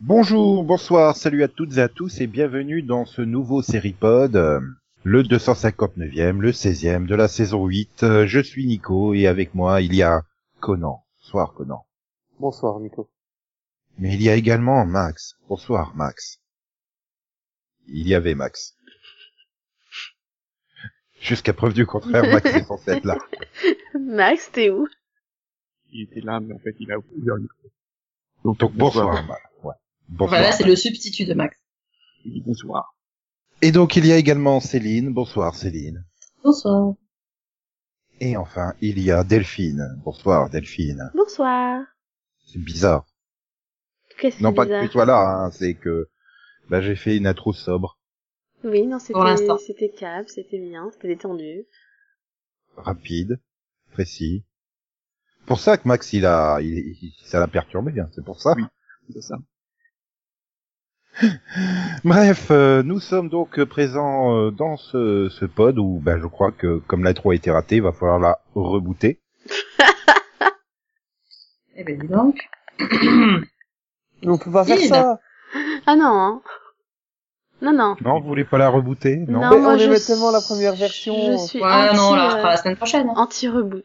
Bonjour, bonsoir, salut à toutes et à tous et bienvenue dans ce nouveau Seripod, euh, le 259e, le 16e de la saison 8. Euh, Je suis Nico et avec moi il y a Conan. Bonsoir Conan. Bonsoir Nico. Mais il y a également Max. Bonsoir Max. Il y avait Max. Jusqu'à preuve du contraire, Max est censé être là. Max, t'es où? Il était là, mais en fait, il a ouvert le micro. Donc bonsoir. Max. Ouais. Bonsoir. Voilà, c'est le substitut de Max. Il dit bonsoir. Et donc il y a également Céline. Bonsoir Céline. Bonsoir. Et enfin, il y a Delphine. Bonsoir Delphine. Bonsoir. C'est bizarre. Qu'est-ce que Non pas que tu sois là, hein, c'est que bah, j'ai fait une intro sobre, Oui, non, Pour l'instant. c'était, c'était calme, c'était bien, c'était détendu. rapide, précis. Pour ça que Max il a, il, il- ça l'a perturbé, hein, c'est pour ça. Oui. C'est ça. Bref, euh, nous sommes donc euh, présents euh, dans ce, ce pod où ben, je crois que comme l'intro a été ratée, il va falloir la rebooter. Eh ben, dis donc. On peut pas faire ça. Ah non, hein. Non, non. Non, vous voulez pas la rebooter? Non. Non. Moi, on je aimait suis- tellement la première version. Je suis Ouais, anti, non, on la euh, la semaine prochaine. hein. anti-reboot.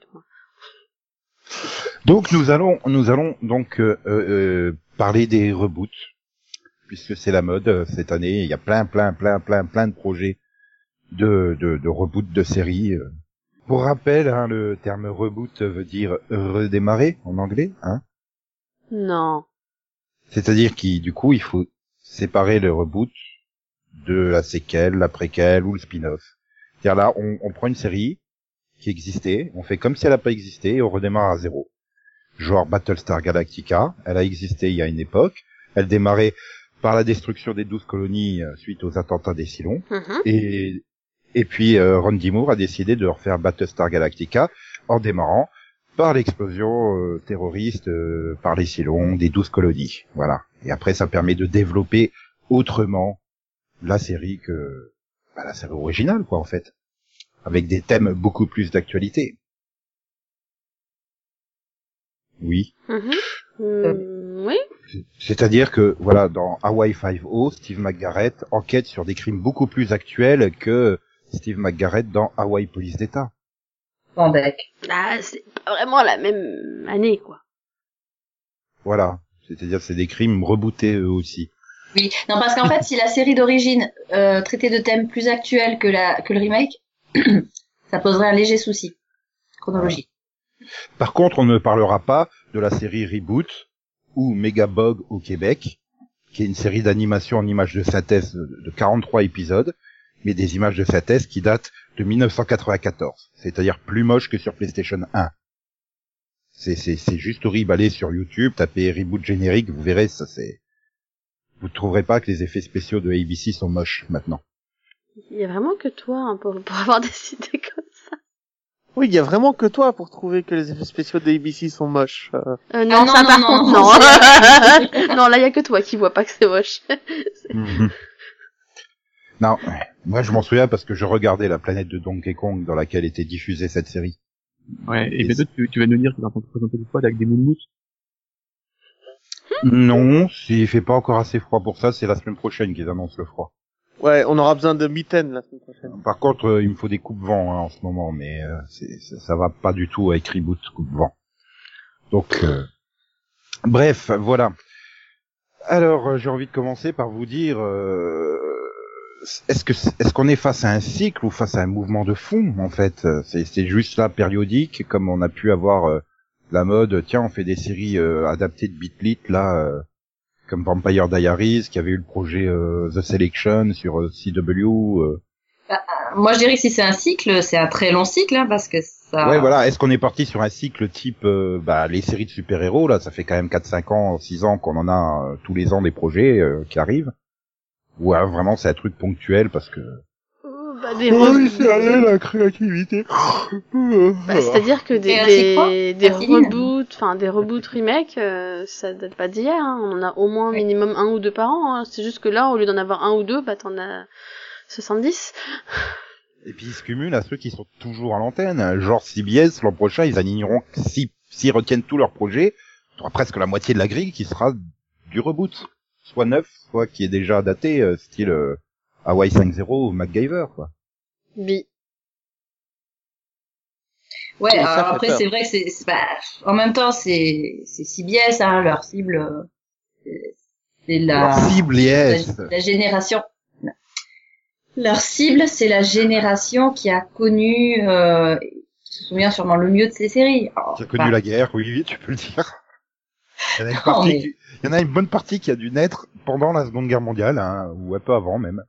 Donc nous allons, nous allons donc euh, euh, parler des reboots puisque c'est la mode euh, cette année. Il y a plein, plein, plein, plein, plein de projets de de, de reboot de séries. euh. Pour rappel, hein, le terme reboot veut dire redémarrer en anglais, hein. Non. C'est-à-dire qu'il du coup il faut séparer le reboot de la séquelle, la préquelle ou le spin-off. C'est-à-dire là, on, on prend une série qui existait, on fait comme si elle n'a pas existé et on redémarre à zéro. Genre Battlestar Galactica, elle a existé il y a une époque, elle démarrait par la destruction des douze colonies euh, suite aux attentats des Cylons, Mhm. et, et puis euh, Ron D. Moore a décidé de refaire Battlestar Galactica en démarrant par l'explosion euh, terroriste euh, par les Cylons des douze colonies. Voilà. Et après, ça permet de développer autrement la série que bah, la série originale, quoi, en fait, avec des thèmes beaucoup plus d'actualité. Oui. Mhm. Hmm, oui. C'est-à-dire que, voilà, dans Hawaii Five-O, Steve McGarrett enquête sur des crimes beaucoup plus actuels que Steve McGarrett dans Hawaii Police d'État. Bandec. Ah, c'est pas vraiment la même année, quoi. Voilà. C'est-à-dire c'est des crimes rebootés eux aussi. Oui. Non, parce qu'en fait, si la série d'origine euh, traitait de thèmes plus actuels que, la, que le remake, ça poserait un léger souci. Chronologie. Par contre, on ne parlera pas de la série Reboot ou Megabog au Québec, qui est une série d'animation en images de synthèse de de 43 épisodes, mais des images de synthèse qui datent de 1994, c'est-à-dire plus moche que sur PlayStation 1. C'est, juste horrible. Allez sur YouTube, tapez Reboot générique, vous verrez, ça c'est... Vous trouverez pas que les effets spéciaux de ABC sont moches maintenant. Il y a vraiment que toi, hein, pour, pour avoir décidé. Oui, il y a vraiment que toi pour trouver que les effets spéciaux de ABC sont moches. euh. Euh, non, Ah non, ça non, par non, contre, non, non. non, là, il y a que toi qui vois pas que c'est moche. Non, moi je m'en souviens parce que je regardais la planète de Donkey Kong dans laquelle était diffusée cette série. Ouais, et Et bientôt, tu, tu vas nous dire qu'il va présenter le pod avec des moonmouts. Non, s'il fait pas encore assez froid pour ça, c'est la semaine prochaine qu'ils annoncent le froid. Ouais, on aura besoin de mitaines la semaine prochaine. Par contre, euh, il me faut des coupes-vent hein, en ce moment, mais euh, ça, ça va pas du tout avec Reboot coupe-vent. Donc, euh, bref, voilà. Alors, euh, j'ai envie de commencer par vous dire, euh, est-ce que est-ce qu'on est face à un cycle ou face à un mouvement de fond en fait? C'est juste là périodique, comme on a pu avoir la mode. Tiens, on fait des séries adaptées de Bitlit là. Comme Vampire Diaries, qui avait eu le projet euh, The Selection sur euh, CW. euh. Moi, je dirais que si c'est un cycle, c'est un très long cycle, hein, parce que ça... Ouais, voilà. Est-ce qu'on est parti sur un cycle type euh, bah, les séries de super-héros? Là Ça fait quand même 4-5 ans, 6 ans qu'on en a euh, tous les ans des projets euh, qui arrivent. Ou alors, vraiment c'est un truc ponctuel parce que Bah, des Oh, la créativité. Bah, C'est-à-dire que des, quoi des, reboots, enfin des reboots remakes, euh, ça date pas d'hier. Hein. On en a au moins minimum un ou deux par an. Hein. C'est juste que là, au lieu d'en avoir un ou deux, bah t'en as 70. Et puis ils se cumulent à ceux qui sont toujours à l'antenne. Genre CBS, l'an prochain, ils aligneront, si, s'ils retiennent tous leurs projets, tu auras presque la moitié de la grille qui sera du reboot. Soit neuf, soit qui est déjà daté, euh, style euh, Hawaii 5.0 ou MacGyver, quoi. Bi. Ouais, Ça alors après c'est vrai que c'est c'est- bah, en même temps c'est c'est CBS hein, leur cible euh, c'est- la Leur cible, yes. la, la génération leur cible c'est la génération qui a connu euh, qui se souvient sûrement le mieux de ces séries. Alors, Qui a connu bah, la guerre, oui, oui, tu peux le dire. Il y en a une, Non, partie mais- qui- il y en a une bonne partie qui a dû naître pendant la Seconde Guerre mondiale, hein, ou un peu avant même.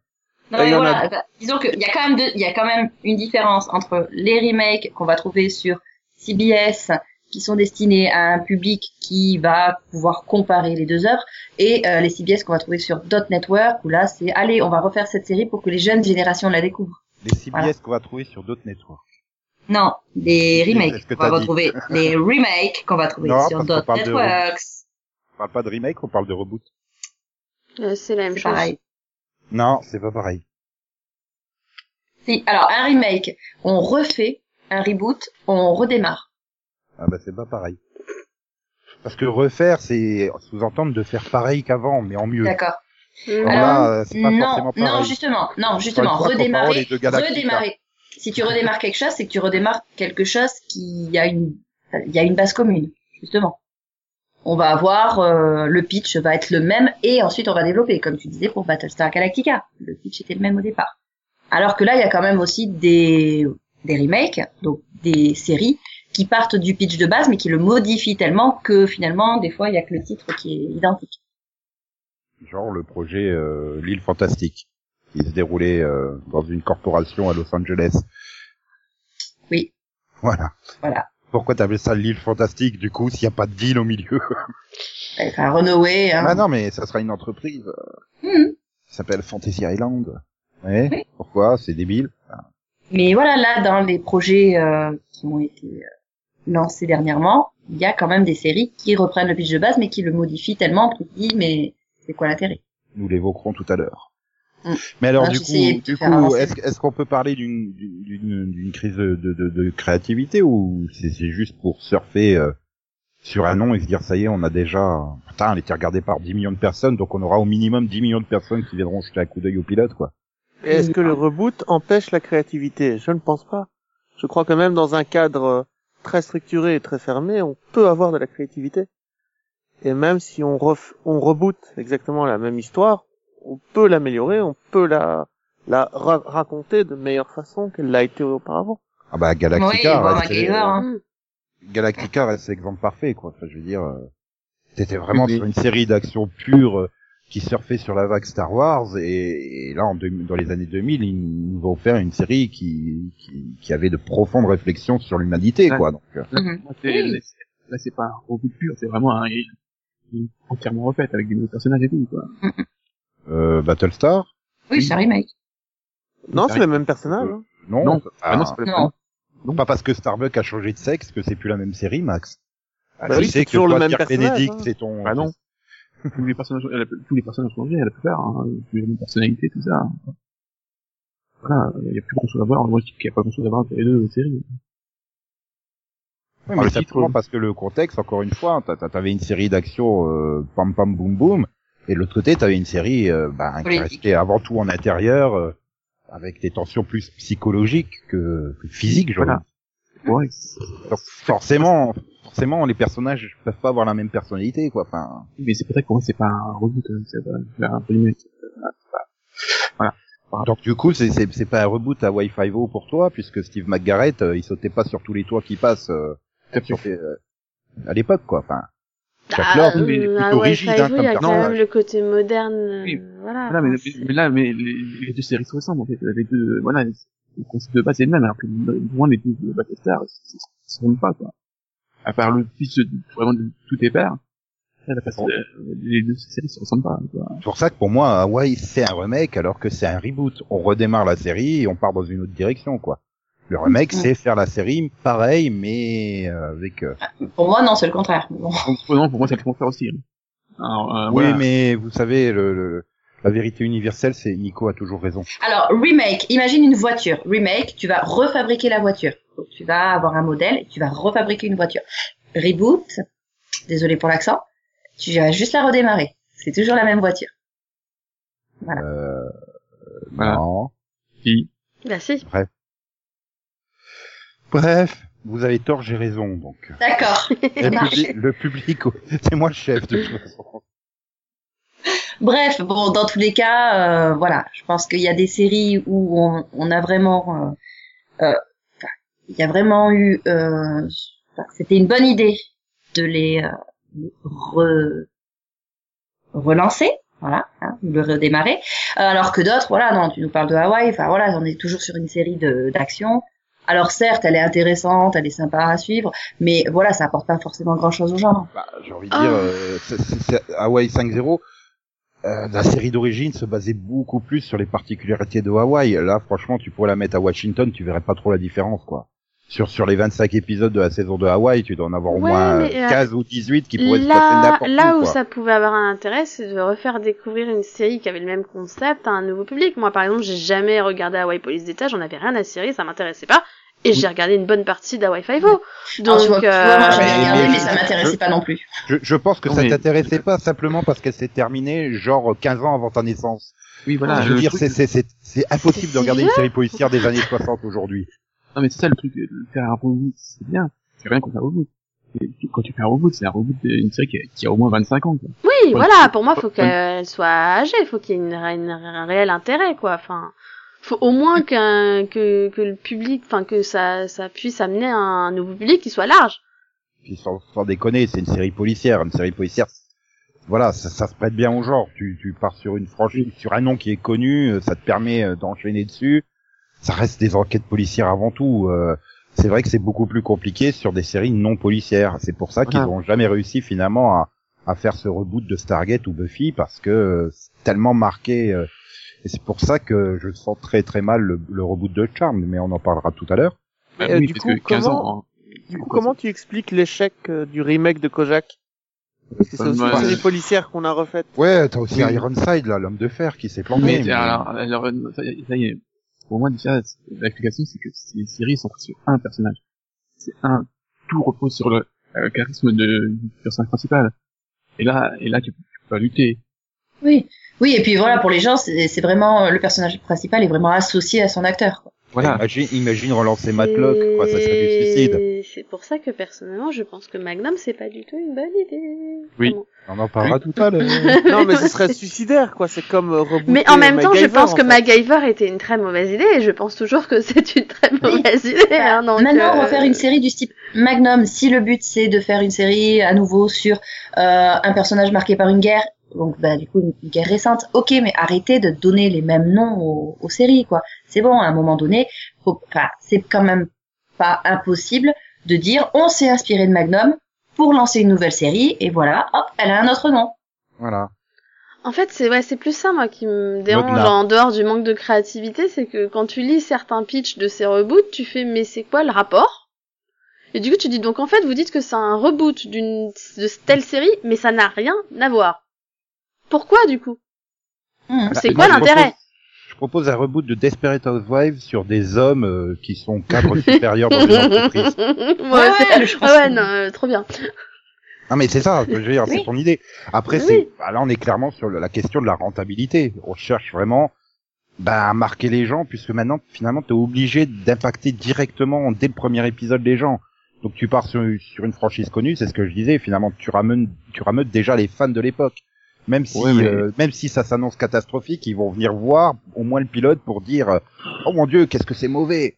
Non, Et mais il y en voilà, disons qu'il y a quand même deux- il y a quand même une différence entre les remakes qu'on va trouver sur CBS qui sont destinés à un public qui va pouvoir comparer les deux œuvres et euh, les CBS qu'on va trouver sur Dot Network où là c'est allez on va refaire cette série pour que les jeunes générations la découvrent. Les CBS Voilà. qu'on va trouver sur d'autres networks. Non, les remakes qu'on va retrouver, les remakes qu'on va trouver Non, sur Dot Networks. On parle pas de remake, on parle de reboot. Euh, c'est la même chose. pareil. Non, c'est pas pareil. Si, alors un remake, on refait, un reboot, on redémarre. Ah bah c'est pas pareil. Parce que refaire, c'est sous-entendre de faire pareil qu'avant, mais en mieux. D'accord. Alors là, c'est pas non, forcément pareil. non, justement, non, justement, redémarrer, redémarrer. Si tu redémarres quelque chose, c'est que tu redémarres quelque chose qui a une, il y a une base commune, justement. On va avoir euh, le pitch va être le même et ensuite on va développer, comme tu disais pour Battlestar Galactica. Le pitch était le même au départ. Alors que là, il y a quand même aussi des des remakes, donc des séries qui partent du pitch de base mais qui le modifient tellement que finalement, des fois, il y a que le titre qui est identique. Genre le projet euh, L'île fantastique, qui se déroulait euh, dans une corporation à Los Angeles. Oui. Voilà. Voilà. Pourquoi t'appelles ça l'île fantastique du coup s'il n'y a pas de ville au milieu? Enfin, Runaway, hein. Ah non mais ça sera une entreprise Mhm. qui s'appelle Fantasy Island. Ouais. Oui. Pourquoi? C'est débile. Mais voilà, là, dans les projets euh, qui ont été euh, lancés dernièrement, il y a quand même des séries qui reprennent le pitch de base, mais qui le modifient tellement qu'on dit, mais c'est quoi l'intérêt? Nous l'évoquerons tout à l'heure. Mm. Mais alors Ah, du coup, du coup, est-ce qu'on peut parler d'une d'une d'une crise de, de, de, créativité ou c'est juste pour surfer euh, sur un nom et se dire ça y est, on a déjà putain, elle était regardée par 10 millions de personnes, donc on aura au minimum 10 millions de personnes qui viendront jeter un coup d'œil au pilote quoi. Est-ce que le reboot empêche la créativité? Je ne pense pas. Je crois que même dans un cadre euh, très structuré et très fermé, on peut avoir de la créativité. Et même si on, ref... on reboot exactement la même histoire, on peut l'améliorer, on peut la, la ra- raconter de meilleure façon qu'elle l'a été auparavant. Ah bah Oui, Galactica, bon, reste, MacGyver, hein. Mhm. Galactica reste l'exemple parfait quoi. Enfin, je veux dire, euh, c'était vraiment Oui. sur une série d'actions pures euh, qui surfait sur la vague Star Wars et, et là en deux- dans les années 2000 ils nous ont offert une série qui, qui, qui avait de profondes réflexions sur l'humanité Ouais. quoi donc euh, Là, Mhm. là, c'est- Oui. pas un reboot pur, c'est vraiment un, une entièrement refaite avec des nouveaux personnages et tout, quoi. Euh, Battlestar Oui, c'est un remake. Non, c'est le même personnage. hein. non Non. ah, Ah, non, c'est pas le Non. non, pas parce que Starbuck a changé de sexe que c'est plus la même série Max ah, Bah oui, sais c'est que toujours toi, le même Pierre personnage, Bénédicte hein. c'est ton Bah non. tous les personnages, elle a- tous les personnages ont changé, la plupart, hein, les mêmes personnalités, tout ça. Voilà, il y a plus grand chose à voir. Moi, je dis qu'il y a pas grand chose à voir entre les deux séries. Oui, mais le titre, simplement euh. parce que le contexte, encore une fois, t'a- t'a- t'avais une série d'action euh, pam pam boum boum, et de l'autre côté, t'avais une série euh, bah, qui restait avant tout en intérieur, euh, avec des tensions plus psychologiques que, que physiques, j'aurais Voilà. Ouais. Donc, forcément, forcément, les personnages peuvent pas avoir la même personnalité, quoi. Enfin, mais c'est pour ça que pour moi, c'est pas un reboot, hein, c'est pas un remake. donc du coup, c'est c'est c'est pas un reboot à Wi-Fi O pour toi, puisque Steve McGarrett, euh, il sautait pas sur tous les toits qui passent euh, sur les- euh, à l'époque, quoi. Enfin, Jack Ah, il est ah plutôt ouais, rigide, hein, il comme y a quand personnage. même le côté moderne, euh, Oui. voilà. Voilà, mais, c'est- mais là, mais les, les deux séries se ressemblent, en fait. Les deux, voilà, le concept de base est le même, alors que loin les deux de Battlestar, ils se ressemblent pas, quoi. À part le pitch de, vraiment de tout est euh, les deux séries se ressemblent pas. Quoi. C'est pour ça que pour moi, Hawaii, c'est un remake alors que c'est un reboot. On redémarre la série et on part dans une autre direction, quoi. Le remake, c'est faire la série pareil, mais euh, avec... euh, Pour moi, non, c'est le contraire. Bon. Non, pour moi, c'est le contraire aussi. hein. Alors, euh, Oui, voilà. mais vous savez, le, le- la vérité universelle, c'est Nico a toujours raison. Alors, remake, imagine une voiture. Remake, tu vas refabriquer la voiture. Donc, tu vas avoir un modèle et tu vas refabriquer une voiture. Reboot, désolé pour l'accent, tu vas juste la redémarrer. C'est toujours la même voiture. Euh, Voilà. Non. Si. Bah si. Bref, vous avez tort, j'ai raison, donc. D'accord, Le public, le public, c'est moi le chef de toute façon. Bref, bon, dans tous les cas, euh, voilà, je pense qu'il y a des séries où on, on a vraiment, euh, euh, il y a vraiment eu, euh, c'était une bonne idée de les euh, re- relancer, voilà, hein, de le redémarrer, Euh, alors que d'autres, voilà, non, tu nous parles de Hawaï, enfin voilà, on est toujours sur une série de d'action. Alors certes, elle est intéressante, elle est sympa à suivre, mais voilà, ça apporte pas forcément grand-chose aux gens. Bah, j'ai envie de Ah. dire, euh, c'est- c'est- c'est- Hawaii 5.0, euh, la série d'origine se basait beaucoup plus sur les particularités de Hawaï. Là, franchement, tu pourrais la mettre à Washington, tu verrais pas trop la différence, quoi. Sur, sur les 25 épisodes de la saison de Hawaï, tu dois en avoir au Ouais, moins mais, euh, 15 ou 18 qui pourraient se passer Là, n'importe là où, où quoi. ça pouvait avoir un intérêt, c'est de refaire découvrir une série qui avait le même concept à un nouveau public. Moi, par exemple, j'ai jamais regardé Hawaii Police d'État, j'en avais rien à cirer, ça m'intéressait pas. Et j'ai regardé une bonne partie d'Hawaii Five-O. Donc, vois, vois, moi j'avais euh, regardé, mais- mais ça m'intéressait pas non plus. Je, je pense que Non, ça mais- t'intéressait pas simplement parce qu'elle s'est terminée genre 15 ans avant ta naissance. Oui, voilà. je veux dire, c'est, c'est, c'est, c'est impossible C'est de regarder une série policière des années 60 aujourd'hui. Non, mais c'est ça le truc, euh, faire un reboot, c'est bien. C'est rien contre un reboot. Et Quand tu fais un reboot, c'est un reboot d'une série qui a, qui a au moins 25 ans, quoi. Oui, voilà, pour moi, faut qu'elle soit âgée, faut qu'il y ait une, une- un réel intérêt, quoi. Enfin, faut au moins qu'un, que, que le public, enfin, que ça, ça puisse amener un nouveau public qui soit large. Puis sans, sans déconner, c'est une série policière. Une série policière, voilà, ça, ça se prête bien au genre. Tu, tu pars sur une franchise, sur un nom qui est connu, euh, ça te permet euh, d'enchaîner dessus. Ça reste des enquêtes policières avant tout. euh, c'est vrai que c'est beaucoup plus compliqué sur des séries non policières. C'est pour ça qu'ils Voilà. ont jamais réussi finalement à, à faire ce reboot de Stargate ou Buffy parce que euh, c'est tellement marqué. euh, et c'est pour ça que je sens très très mal le, le reboot de Charm, mais on en parlera tout à l'heure. Bah euh, oui, du coup, que 15 comment- ans, hein. Du coup, comment tu expliques l'échec euh, du remake de Kojak? Parce que c'est aussi ouais, une série je- policière qu'on a refaite. Ouais, t'as aussi Oui. Ironside là, l'homme de fer qui s'est planté. Mais, mais- alors, alors, ça y est. Pour moi, déjà, c'est- que ces séries sont sur un personnage. C'est un, tout repose sur le euh, charisme de, du personnage principal. Et là, et là, tu, tu peux lutter. Oui, oui, et puis voilà, pour les gens, c'est vraiment le personnage principal est vraiment associé à son acteur. quoi. Voilà. Imagine, imagine relancer Matlock, quoi, ça serait du suicide. Et C'est pour ça que personnellement, je pense que Magnum, c'est pas du tout une bonne idée. Oui. On en parlera tout à l'heure. non, mais ce serait suicidaire, quoi. C'est comme euh, rebooter Mais en même temps, je pense en que fait. MacGyver était une très mauvaise idée et je pense toujours que c'est une très mauvaise idée. Hein, donc, Maintenant, euh, refaire une série du type Magnum, si le but c'est de faire une série à nouveau sur euh, un personnage marqué par une guerre, donc bah, du coup une, une guerre récente, ok, mais arrêtez de donner les mêmes noms aux, aux séries, quoi. C'est bon, à un moment donné, enfin, c'est quand même pas impossible de dire on s'est inspiré de Magnum pour lancer une nouvelle série et voilà, hop, elle a un autre nom. Voilà. En fait, c'est ouais, c'est plus ça moi qui me dérange en dehors du manque de créativité, c'est que quand tu lis certains pitchs de ces reboots, tu fais mais c'est quoi le rapport? Et du coup, tu dis donc en fait, vous dites que c'est un reboot d'une de telle série, mais ça n'a rien à voir. Pourquoi du coup? Hmm. C'est quoi l'intérêt propose- Je propose un reboot de Desperate Housewives sur des hommes euh, qui sont cadres supérieurs dans une entreprise. ouais, Ouais, c'est- je pense ah ouais, que- non, euh, trop bien. Ah mais c'est ça, je veux dire, c'est ton idée. Après, Oui. c'est bah, là on est clairement sur la question de la rentabilité. On cherche vraiment bah, à marquer les gens, puisque maintenant finalement tu es obligé d'impacter directement dès le premier épisode les gens. Donc tu pars sur, sur une franchise connue, c'est ce que je disais. Finalement, tu ramènes, tu ramènes déjà les fans de l'époque. Même si, Ouais, mais- euh, même si ça s'annonce catastrophique, ils vont venir voir au moins le pilote pour dire, euh, oh mon dieu, qu'est-ce que c'est mauvais.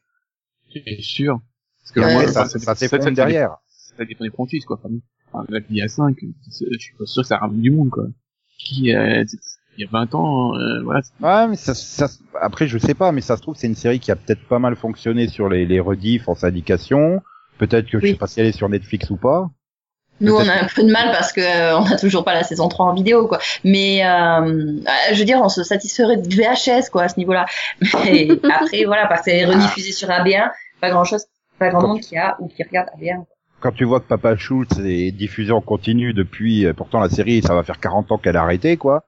C'est sûr. Parce que Ouais, ça, ça, ça, ça, s'effondre ça, derrière. ça dépend des franchises, quoi. Enfin, enfin, là, il y a 5, je suis pas sûr que ça ramène du monde, quoi. Qui, euh, il y a 20 ans, euh, voilà, Ouais, mais ça, ça, après, je sais pas, mais ça se trouve, c'est une série qui a peut-être pas mal fonctionné sur les, les rediffs en syndication. Peut-être que je Oui. sais pas si elle est sur Netflix ou pas. Nous, on a un peu de mal parce que euh, on a toujours pas la saison 3 en vidéo, quoi. Mais euh, je veux dire, on se satisferait de VHS, quoi, à ce niveau-là. Mais après, voilà, parce que c'est rediffusé sur AB1, pas grand-chose, pas grand monde qui a ou qui regarde AB1. Quand tu vois que Papa Schultz est diffusé en continu depuis, euh, pourtant la série, ça va faire 40 ans qu'elle a arrêté, quoi.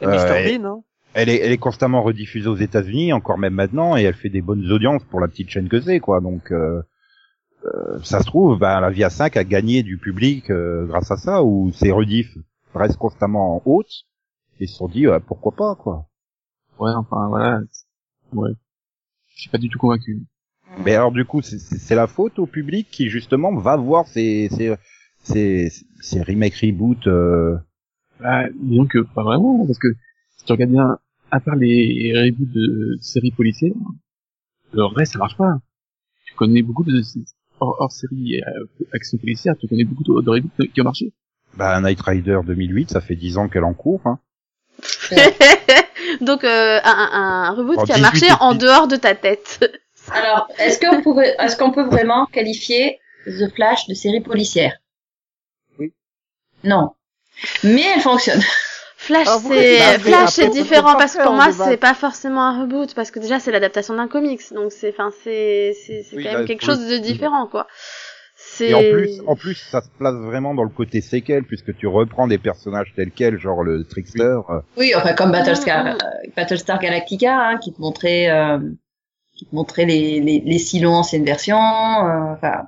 Et Euh, Mr Bean, hein. Elle est, elle est constamment rediffusée aux États-Unis, encore même maintenant, et elle fait des bonnes audiences pour la petite chaîne que c'est, quoi. Donc, euh, ça se trouve, ben, la Via 5 a gagné du public euh, grâce à ça, ou ses rediffs restent constamment en haute, et se sont dit, pourquoi pas, quoi. Ouais, enfin, voilà. Ouais. Je suis pas du tout convaincu. Mais alors, du coup, c'est- la faute au public qui, justement, va voir ces, ces, ces, ces remakes, reboots, euh, Bah, disons que pas vraiment, parce que si tu regardes bien, à part les reboots de, de séries policières, le reste ça marche pas. Tu connais beaucoup de hors, hors série euh, action policière, tu connais beaucoup reboots qui ont marché. bah, Night Rider 2008, ça fait 10 ans qu'elle en cours, hein. Donc euh, un, un, un reboot En qui a 18 marché et en 10. dehors de ta tête. Alors, est-ce qu'on pourrait, est-ce qu'on peut vraiment qualifier The Flash de série policière? Oui. Non. Mais elle fonctionne. Flash, Alors, c'est bah, Flash, c'est différent parce que pour moi, c'est pas forcément un reboot parce que déjà c'est l'adaptation d'un comics, donc c'est, enfin, c'est, c'est, c'est Oui, quand même quelque chose de différent, quoi. C'est. Et en plus, en plus, ça se place vraiment dans le côté séquel, puisque tu reprends des personnages tels quels, genre le Trickster. euh, Oui, enfin comme Battlestar, Mm, mm. euh, Battlestar Galactica, hein, qui te montrait, euh, qui te montrait les, les, les silos anciennes versions. euh, Enfin,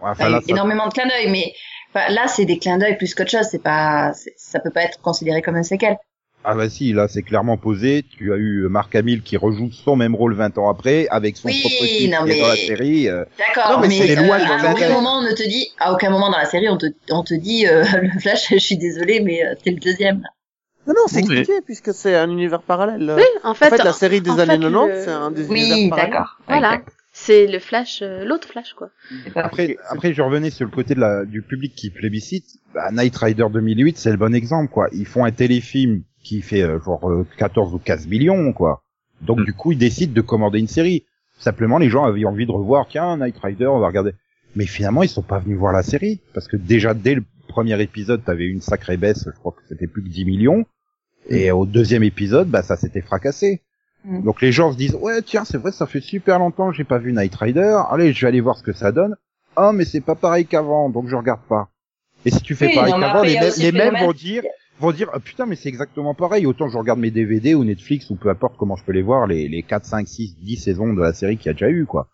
enfin, là, ça- énormément de clins d'œil, mais enfin, là, c'est des clins d'œil plus qu'autre chose. C'est pas, ça peut pas être considéré comme un séquel. Ah bah si, là c'est clairement posé. Tu as eu Mark Hamill qui rejoue son même rôle 20 ans après, avec son Oui, propre titre non, qui est dans la mais- série. euh. D'accord, mais mais, c'est euh, loin à de aucun moment on ne te dit, à aucun moment dans la série on te, on te dit, euh, le Flash, je suis désolé, mais euh, t'es le deuxième. Non, non, c'est mais- expliqué puisque c'est un univers parallèle. Oui, en en fait, fait, la série des années fait, 90, le- c'est un des Oui, univers parallèles. d'accord. voilà, Exact. C'est le Flash, euh, l'autre Flash, quoi. Après, après, je revenais sur le côté de la, du public qui plébiscite. Bah, Night Rider 2008, c'est le bon exemple, quoi. Ils font un téléfilm qui fait euh, genre euh, 14 ou 15 millions, quoi. Donc Mm. du coup, ils décident de commander une série. Simplement, les gens avaient envie de revoir, tiens, Night Rider, on va regarder. Mais finalement, ils sont pas venus voir la série parce que déjà dès le premier épisode, t'avais une sacrée baisse. Je crois que c'était plus que 10 millions. Et au deuxième épisode, bah ça s'était fracassé. Mm. Donc les gens se disent ouais tiens c'est vrai ça fait super longtemps que j'ai pas vu Night Rider. Allez je vais aller voir ce que ça donne. Ah mais c'est pas pareil qu'avant donc je regarde pas. Et si tu fais Oui, pareil qu'avant les, mêmes- les vont dire vont dire ah, putain mais c'est exactement pareil autant je regarde mes DVD ou Netflix ou peu importe comment je peux les voir les les 4 5 6 10 saisons de la série qu'il y a déjà eu quoi.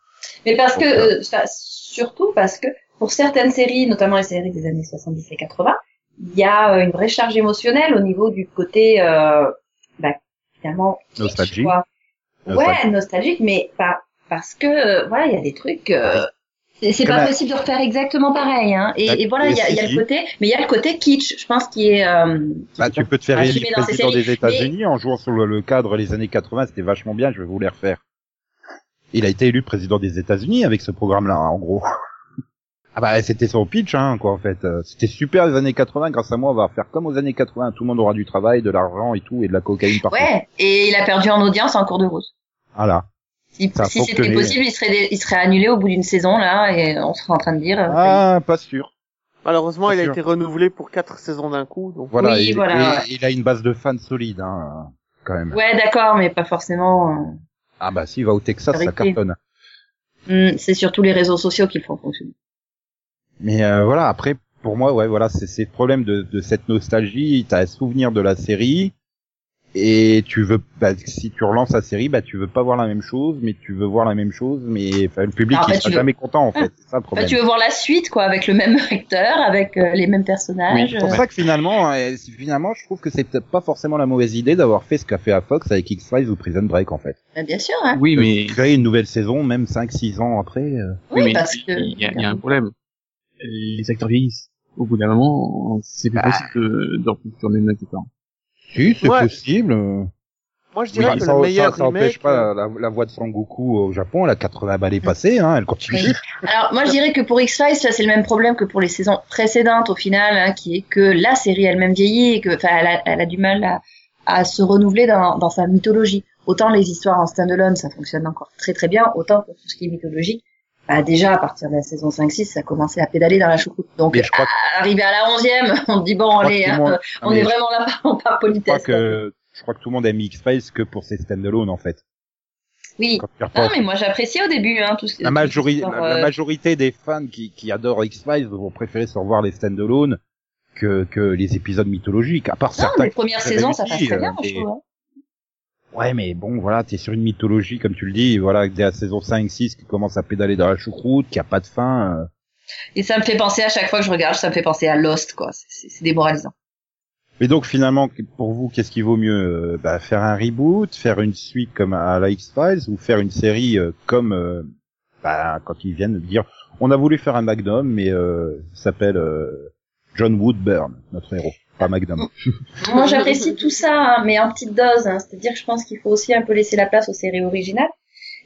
Mais parce que, euh, enfin, surtout parce que pour certaines séries, notamment les séries des années 70 et 80, il y a euh, une vraie charge émotionnelle au niveau du côté, euh, Nostalgie. Ouais, nostalgique, mais pas parce que, euh, voilà, il y a des trucs. Euh, c'est pas possible de refaire exactement pareil, hein. Et, Bah, et voilà, il y a, il y a si, le côté, mais il y a le côté kitsch, je pense, qui est. Euh, Bah tu peux te faire élire président des États-Unis en jouant sur le, le cadre les années 80 c'était vachement bien je vais vous les refaire. Il a été élu président des États-Unis avec ce programme-là, en gros. Ah bah c'était son pitch, hein, quoi, en fait. Euh, C'était super les années 80. Grâce à moi, on va faire comme aux années 80. Tout le monde aura du travail, de l'argent et tout, et de la cocaïne partout. Ouais, et il a perdu en audience en cours de route. Voilà. Si, si c'était possible, il serait, il serait annulé au bout d'une saison là, et on serait en train de dire. euh, Ah, pas sûr. Malheureusement, il a été renouvelé pour quatre saisons d'un coup, donc. Voilà. Oui, et- voilà, et- il a une base de fans solide, hein, quand même. Ouais, d'accord, mais pas forcément. euh, Ah bah s'il va au Texas, ça cartonne. hmm, c'est surtout les réseaux sociaux qui le font fonctionner. Mais euh, voilà, après, pour moi, ouais, voilà, c'est c'est le problème de, de cette nostalgie. T'as un souvenir de la série et tu veux, bah, si tu relances la série, bah tu veux pas voir la même chose, mais tu veux voir la même chose, mais enfin, le public Ah, en il fait, sera veux- jamais content en fait. C'est ça le problème. tu veux voir la suite, quoi, avec le même acteur, avec euh, les mêmes personnages. C'est pour euh, ça que finalement, euh, finalement, je trouve que c'est peut-être pas forcément la mauvaise idée d'avoir fait ce qu'a fait à Fox avec X-Files ou Prison Break en fait. bah, bien sûr, hein. Oui, mais, Créer une nouvelle saison, même 5-6 ans après. euh, Oui, oui, mais parce que. il y a, il y a un problème. Les acteurs vieillissent. Au bout d'un moment, c'est plus Bah. possible de, de retourner le même acteur. Si, c'est Ouais. possible. euh. Moi, je Oui, dirais que ça, le meilleur ça, ça empêche remake. pas la, la voix de Sangoku au Japon, elle a 80 balais passées, hein, elle continue. Oui. Alors, moi, je dirais que pour X-Files, ça, c'est le même problème que pour les saisons précédentes, au final, hein, qui est que la série elle-même vieillit et que, enfin, elle a, elle a du mal à, à se renouveler dans, dans sa mythologie. Autant les histoires en standalone, ça fonctionne encore très très bien, autant pour tout ce qui est mythologique, bah, déjà à partir de la saison 5-6, ça commençait à pédaler dans la choucroute. Donc je crois à- arrivé à la 11e, on dit bon allez, tout hein, monde- on est je- vraiment là par, par Je crois politesse. que je crois que tout le monde aime X-Files que pour ses stand-alone en fait. Oui. Non, repenses. mais moi j'appréciais au début hein, tout ce la, tout majori- ce- la, la euh, majorité des fans qui, qui adorent X-Files vont préférer se revoir les stand-alone que, que les épisodes mythologiques. À part Non, certains. les premières saisons, ça passe très bien, euh, je et- trouve. Ouais, mais bon, voilà, t'es sur une mythologie, comme tu le dis, voilà, dès la saison 5, 6, qui commence à pédaler dans la choucroute, qui a pas de fin. euh. Et ça me fait penser à chaque fois que je regarde, ça me fait penser à Lost, quoi. C'est- démoralisant. Mais donc, finalement, pour vous, qu'est-ce qui vaut mieux? euh, bah, faire un reboot, faire une suite comme à la X-Files, ou faire une série euh, comme, euh, bah, quand ils viennent de dire, on a voulu faire un Magnum, mais euh, ça s'appelle euh, John Woodburn, notre héros, pas Magnum. Moi, j'apprécie tout ça, hein, mais en petite dose. hein. C'est-à-dire que je pense qu'il faut aussi un peu laisser la place aux séries originales.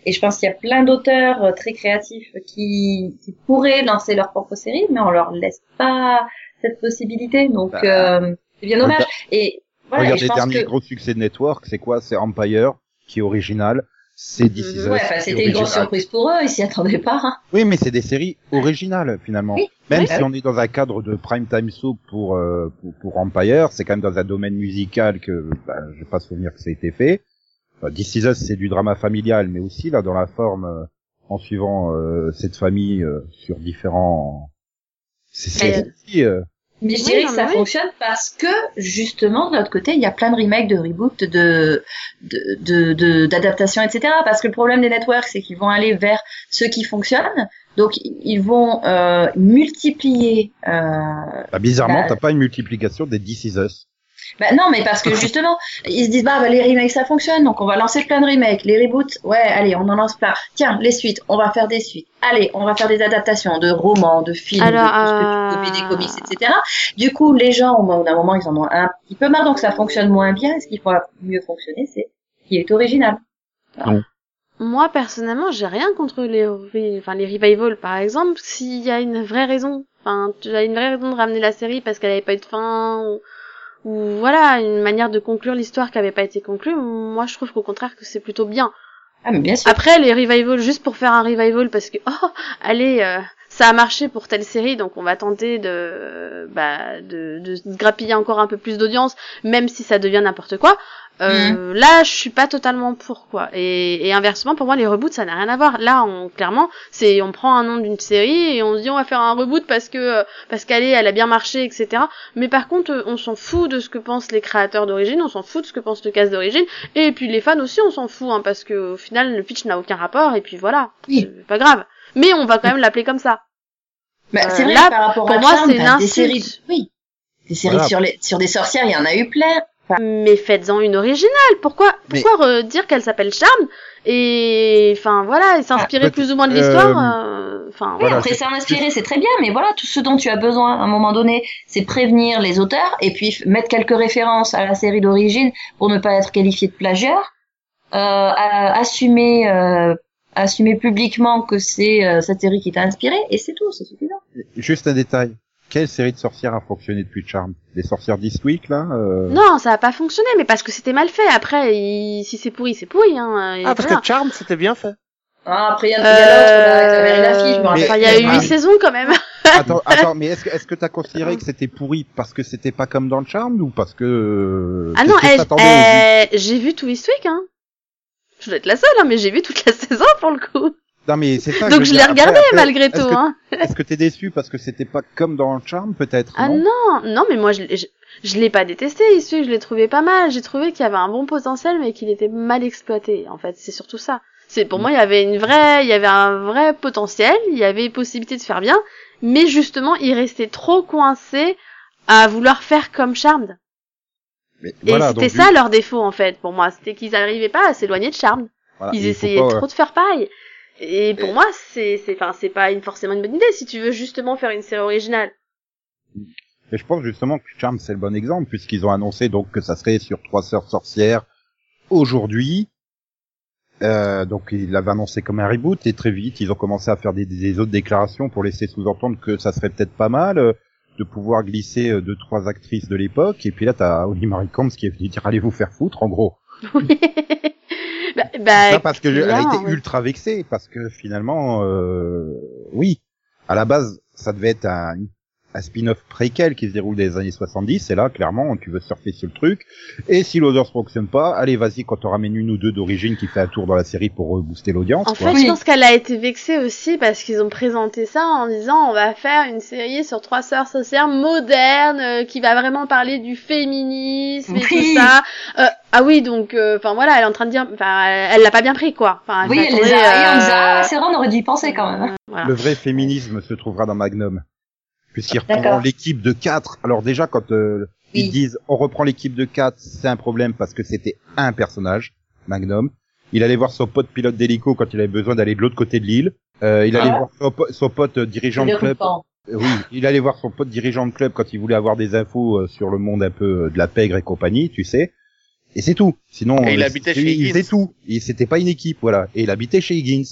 Et je pense qu'il y a plein d'auteurs euh, très créatifs qui, qui pourraient lancer leur propre série, mais on leur laisse pas cette possibilité. Donc, Bah, euh, c'est bien dommage. Et voilà, et Regarde je les pense derniers que... gros succès de Network, c'est quoi? C'est Empire, qui est original, c'est This Is Us, Ouais, est c'était une grosse original. surprise pour eux, ils s'y attendaient pas. hein. Oui, mais c'est des séries originales finalement. Oui, même oui. si on est dans un cadre de prime time soap pour euh, pour, pour Empire, c'est quand même dans un domaine musical que bah, je vais pas souvenir que ça a été fait. Enfin, This Is Us, c'est du drama familial, mais aussi là dans la forme euh, en suivant euh, cette famille euh, sur différents. C'est c'est Mais- je Oui, dirais que ça oui. fonctionne parce que justement de l'autre côté il y a plein de remakes, de reboots, de de de de- d'adaptations, etc. Parce que le problème des networks c'est qu'ils vont aller vers ceux qui fonctionnent, donc ils vont euh, multiplier. Euh... bah, bizarrement, Bah, t'as pas une multiplication des This Is Us. Bah non, mais parce que justement ils se disent bah, bah les remakes ça fonctionne, donc on va lancer plein de remakes, les reboots, ouais allez on en lance plein. Tiens les suites, on va faire des suites. Allez on va faire des adaptations de romans, de films, Alors, de tout ce que euh, tu copies des comics, etc. Du coup, les gens, au bout d'un moment, ils en ont un petit peu marre, donc ça fonctionne moins bien. Et ce qui pourra mieux fonctionner, c'est ce qui est original. Moi, personnellement, j'ai rien contre les, enfin, les revivals, par exemple, s'il y a une vraie raison. Enfin, tu as une vraie raison de ramener la série parce qu'elle avait pas eu de fin, ou, ou voilà, une manière de conclure l'histoire qui avait pas été conclue. Moi, je trouve qu'au contraire que c'est plutôt bien. Ah, mais bien sûr. Après, les revivals, juste pour faire un revival parce que, oh, allez, euh, ça a marché pour telle série, donc on va tenter de, bah, de, de grappiller encore un peu plus d'audience, même si ça devient n'importe quoi. Euh, Là, je suis pas totalement pour quoi. Et, et inversement, pour moi, les reboots, ça n'a rien à voir. Là, on, clairement, c'est, on prend un nom d'une série et on se dit on va faire un reboot parce que, euh, parce qu'elle est, elle a bien marché, etc. Mais par contre, euh, on s'en fout de ce que pensent les créateurs d'origine, on s'en fout de ce que pense le cast d'origine, et puis les fans aussi, on s'en fout, hein, parce que au final, le pitch n'a aucun rapport, et puis voilà, Oui. c'est pas grave. Mais on va quand même l'appeler comme ça. Bah, euh, c'est vrai là, que par rapport pour à moi, c'est une bah, des séries, oui, des séries Voilà. sur les sur des sorcières, il y en a eu plein. Mais faites-en une originale. Pourquoi, pourquoi euh, dire qu'elle s'appelle Charmed et, enfin voilà, et s'inspirer Ah, plus ou moins de euh, l'histoire. euh, Enfin, Oui, Voilà, après s'en inspirer, c'est très bien, mais voilà, tout ce dont tu as besoin à un moment donné, c'est prévenir les auteurs et puis mettre quelques références à la série d'origine pour ne pas être qualifié de plagiat, euh, à- assumer euh, assumer publiquement que c'est euh, cette série qui t'a inspiré et c'est tout, c'est suffisant. Juste un détail. Quelle série de sorcières a fonctionné depuis Charm Les sorcières This Week, là euh, Non, ça a pas fonctionné, mais parce que c'était mal fait. Après, il- si c'est pourri, c'est pourri. Hein, Ah, parce voilà. que Charm, c'était bien fait. Ah, après il y a, il y a l'autre là, avec la mère et la fille, je me rappelle. enfin, il y a eu Ah. huit saisons quand même. Attends, attends, mais est-ce que est-ce que t'as considéré que c'était pourri parce que c'était pas comme dans le Charm ou parce que euh, Ah non, j'ai vu tout East Week, hein. Je dois être la seule, hein, mais j'ai vu toute la saison pour le coup. Non mais c'est ça. Donc je dire. l'ai regardé après, malgré tout, hein. Est-ce que t'es déçu parce que c'était pas comme dans Charm peut-être Ah non? non, non, mais moi je, je, je l'ai pas détesté, Week, je l'ai trouvé pas mal. J'ai trouvé qu'il y avait un bon potentiel, mais qu'il était mal exploité. En fait, c'est surtout ça. C'est pour Mm. moi, il y avait une vraie, il y avait un vrai potentiel, il y avait possibilité de faire bien, mais justement, il restait trop coincé à vouloir faire comme Charmed. Mais Et voilà, c'était ça leur défaut en fait pour moi, c'était qu'ils n'arrivaient pas à s'éloigner de Charmed. voilà, Ils essayaient pas, trop de faire pareil. Et pour Et- moi, c'est c'est enfin c'est pas une, forcément une bonne idée si tu veux justement faire une série originale. Et je pense justement que Charm c'est le bon exemple puisqu'ils ont annoncé donc que ça serait sur trois sœurs sorcières aujourd'hui. Euh, donc ils l'avaient annoncé comme un reboot et très vite ils ont commencé à faire des, des autres déclarations pour laisser sous-entendre que ça serait peut-être pas mal euh, de pouvoir glisser euh, deux trois actrices de l'époque et puis là t'as Holly Marie Combs qui est venu dire allez vous faire foutre en gros Oui. bah, bah, Non, parce que je- elle a été ouais. ultra vexée parce que finalement, euh, oui, à la base, ça devait être un, un spin-off préquel qui se déroule des années 70 et là, clairement, tu veux surfer sur le truc. Et si l'audience fonctionne pas, allez, vas-y, quand on ramène une ou deux d'origine qui fait un tour dans la série pour rebooster l'audience. En quoi. fait, Oui. je pense qu'elle a été vexée aussi parce qu'ils ont présenté ça en disant on va faire une série sur trois sœurs sorcières modernes euh, qui va vraiment parler du féminisme et tout ça. Euh, ah oui, donc enfin voilà, elle est en train de dire, enfin elle elle l'a pas bien pris quoi. Enfin, Oui, elle les a euh, ah, c'est vrai, on aurait dû y penser quand même. voilà. Le vrai féminisme se trouvera dans Magnum. Puisqu'ils reprendront l'équipe de quatre. Alors déjà, quand euh, ils disent on reprend l'équipe de quatre, c'est un problème parce que c'était un personnage, Magnum. Il allait voir son pote pilote d'hélico quand il avait besoin d'aller de l'autre côté de l'île. Euh, il allait Ah. voir son, po- son pote euh, dirigeant de club. Euh, Oui, il allait voir son pote dirigeant de club quand il voulait avoir des infos euh, sur le monde un peu de la pègre et compagnie, tu sais. Et c'est tout. Sinon, Et il habitait c'est- chez il Higgins. faisait tout. C'était pas une équipe, voilà. Et il habitait chez Higgins,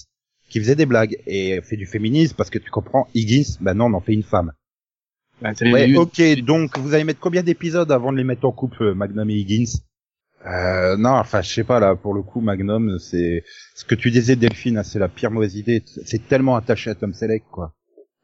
qui faisait des blagues et fait du féminisme parce que tu comprends, Higgins, maintenant on en fait une femme. Bah, c'est Ouais, ok. Donc vous allez mettre combien d'épisodes avant de les mettre en couple, euh, Magnum et Higgins? Euh, non, enfin, je sais pas là. Pour le coup, Magnum, c'est ce que tu disais, Delphine, hein, c'est la pire mauvaise idée. C'est tellement attaché à Tom Selleck, quoi.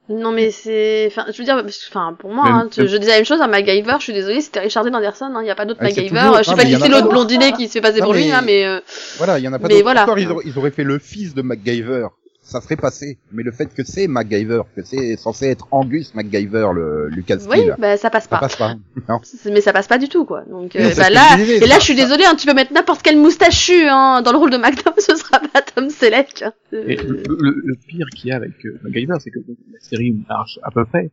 Non mais c'est, enfin, je veux dire, enfin, pour moi, hein, tu- je disais la même chose à MacGyver. Je suis désolée, c'était Richard Dean Anderson. Il hein, y a pas d'autre Ah, MacGyver. toujours- Je sais non, pas qui c'est l'autre blondinet qui se fait passer Non, pour lui, mais- hein, mais euh, Voilà, il y en a pas Mais d'autres. voilà. Encore, ils, auraient- ils auraient fait le fils de MacGyver. Ça serait passé. Mais le fait que c'est MacGyver, que c'est censé être Angus MacGyver, le Lucas oui, bah ça passe ça pas. passe pas. Non. C'est- Mais ça passe pas du tout, quoi. Donc Non, euh, bah là, disais, et là, ça- je suis ça- désolée, hein, tu peux mettre n'importe quel moustachu hein, dans le rôle de Magnum, ce sera pas Tom Selleck. hein. Et le, le- le pire qu'il y a avec euh, MacGyver, c'est que la série marche à peu près,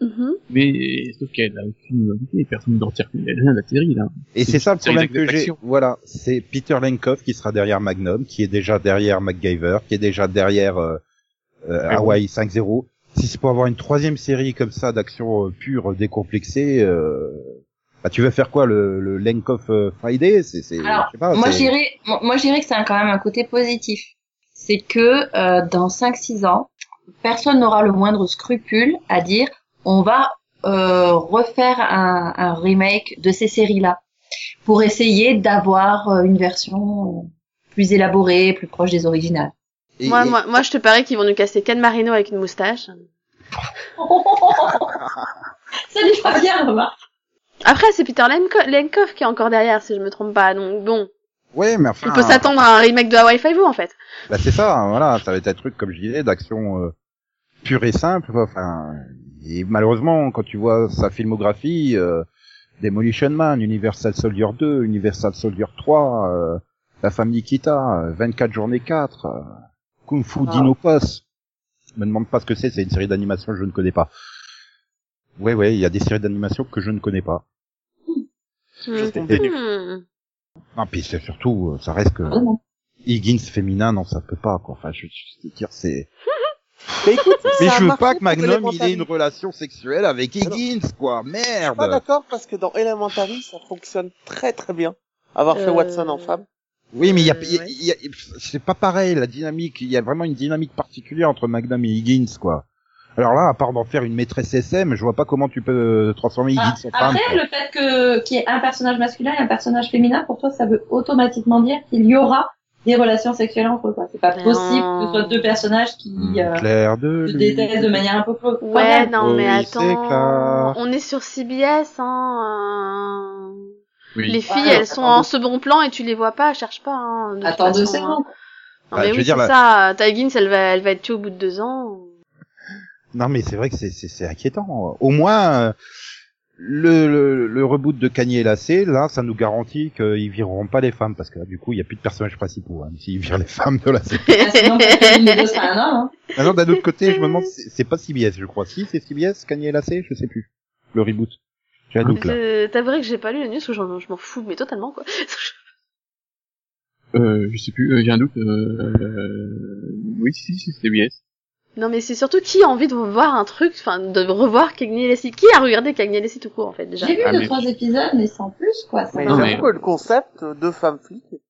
Mhm. mais sauf qu'elle a aucune novité, personne ne retire rien de la série, là. Et c'est ça le problème que j'ai. Voilà, c'est Peter Lenkoff qui sera derrière Magnum, qui est déjà derrière MacGyver, qui est déjà derrière euh, euh, Ah Hawaii 5-0. Si c'est pour avoir une troisième série comme ça d'action euh, pure, décomplexée, euh, bah, tu veux faire quoi le, le Lenkoff Friday? C'est, c'est, Alors, je sais pas, Moi, dirais, moi, dirais que c'est un- quand même un côté positif. C'est que euh, dans 5-6 ans, personne n'aura le moindre scrupule à dire on va euh, refaire un, un remake de ces séries-là pour essayer d'avoir euh, une version plus élaborée, plus proche des originales. Et- moi, et- moi, moi, je te parie qu'ils vont nous casser Ken Marino avec une moustache. Ça lui fera bien, remarque. Après, c'est Peter Lenko- Lenkoff qui est encore derrière, si je me trompe pas. Donc bon, Ouais, mais enfin. on peut s'attendre à un remake de Hawaii Five-O en fait. Bah c'est ça, voilà, ça va être un truc comme je disais d'action euh, pure et simple. Enfin, et malheureusement, quand tu vois sa filmographie, euh, Demolition Man, Universal Soldier 2, Universal Soldier 3, euh, La femme Nikita, euh, 24 journées 4, euh, Kung Fu Ah. Dino. Je me demande pas ce que c'est, c'est une série d'animation que je ne connais pas. Ouais, ouais, il y a des séries d'animation que je ne connais pas. Je. Hmm. Non, puis c'est surtout, euh, ça reste que Vraiment. Higgins féminin, non, ça peut pas, quoi. Enfin, je, je veux dire, c'est. Mais écoute, Mais je veux pas que Magnum il ait une relation sexuelle avec Higgins, quoi. Je suis pas Merde. d'accord parce que dans Elementary, ça fonctionne très très bien. Avoir fait Euh, Watson en femme. Oui, mais il y a, Euh, y a- y a- c'est pas pareil la dynamique. Il y a vraiment une dynamique particulière entre Magnum et Higgins, quoi. Alors là, à part d'en faire une maîtresse SM, je vois pas comment tu peux euh, transformer Higgins en femme. Après, quoi. le fait que qu'il y ait un personnage masculin et un personnage féminin, pour toi, ça veut automatiquement dire qu'il y aura des relations sexuelles entre eux. quoi. C'est pas Non. possible que ce soit deux personnages qui Hmm, euh, de se détestent de manière un peu fo- Ouais, non mais attends, on est sur CBS, hein. euh, Oui. Les filles, elles sont en second plan et tu les vois pas, cherche pas. Hein, de Attends deux hein. secondes. Non Bah, mais je oui, c'est ça. Tiggins, elle va, elle va être tuée au bout de deux ans. Non, mais c'est vrai que c'est, c'est, c'est inquiétant. Au moins, euh, le, le, le reboot de Kanye et Lacé, là, ça nous garantit qu'ils vireront pas les femmes, parce que là, du coup, il y a plus de personnages principaux. Hein, S'ils virent les femmes de la série. Ah, sinon, deux un homme. Hein. Alors d'un autre côté, je me demande, c'est c'est pas CBS, je crois. Si, c'est CBS, Kanye et Lacé, je sais plus. Le reboot. J'ai un doute là. Je- T'avouerais que j'ai pas lu la news, je m'en fous, mais totalement quoi. Euh, je sais plus, euh, j'ai un doute, euh, oui, si, si, c'est CBS. Non mais c'est surtout qui a envie de voir un truc, enfin de revoir Cagney Leslie. Qui a regardé Cagney Leslie tout court en fait déjà? J'ai vu Ah, deux, mais- trois épisodes, mais sans plus, quoi. Ça Mais Non, m'a- mais- le concept de femmes flics est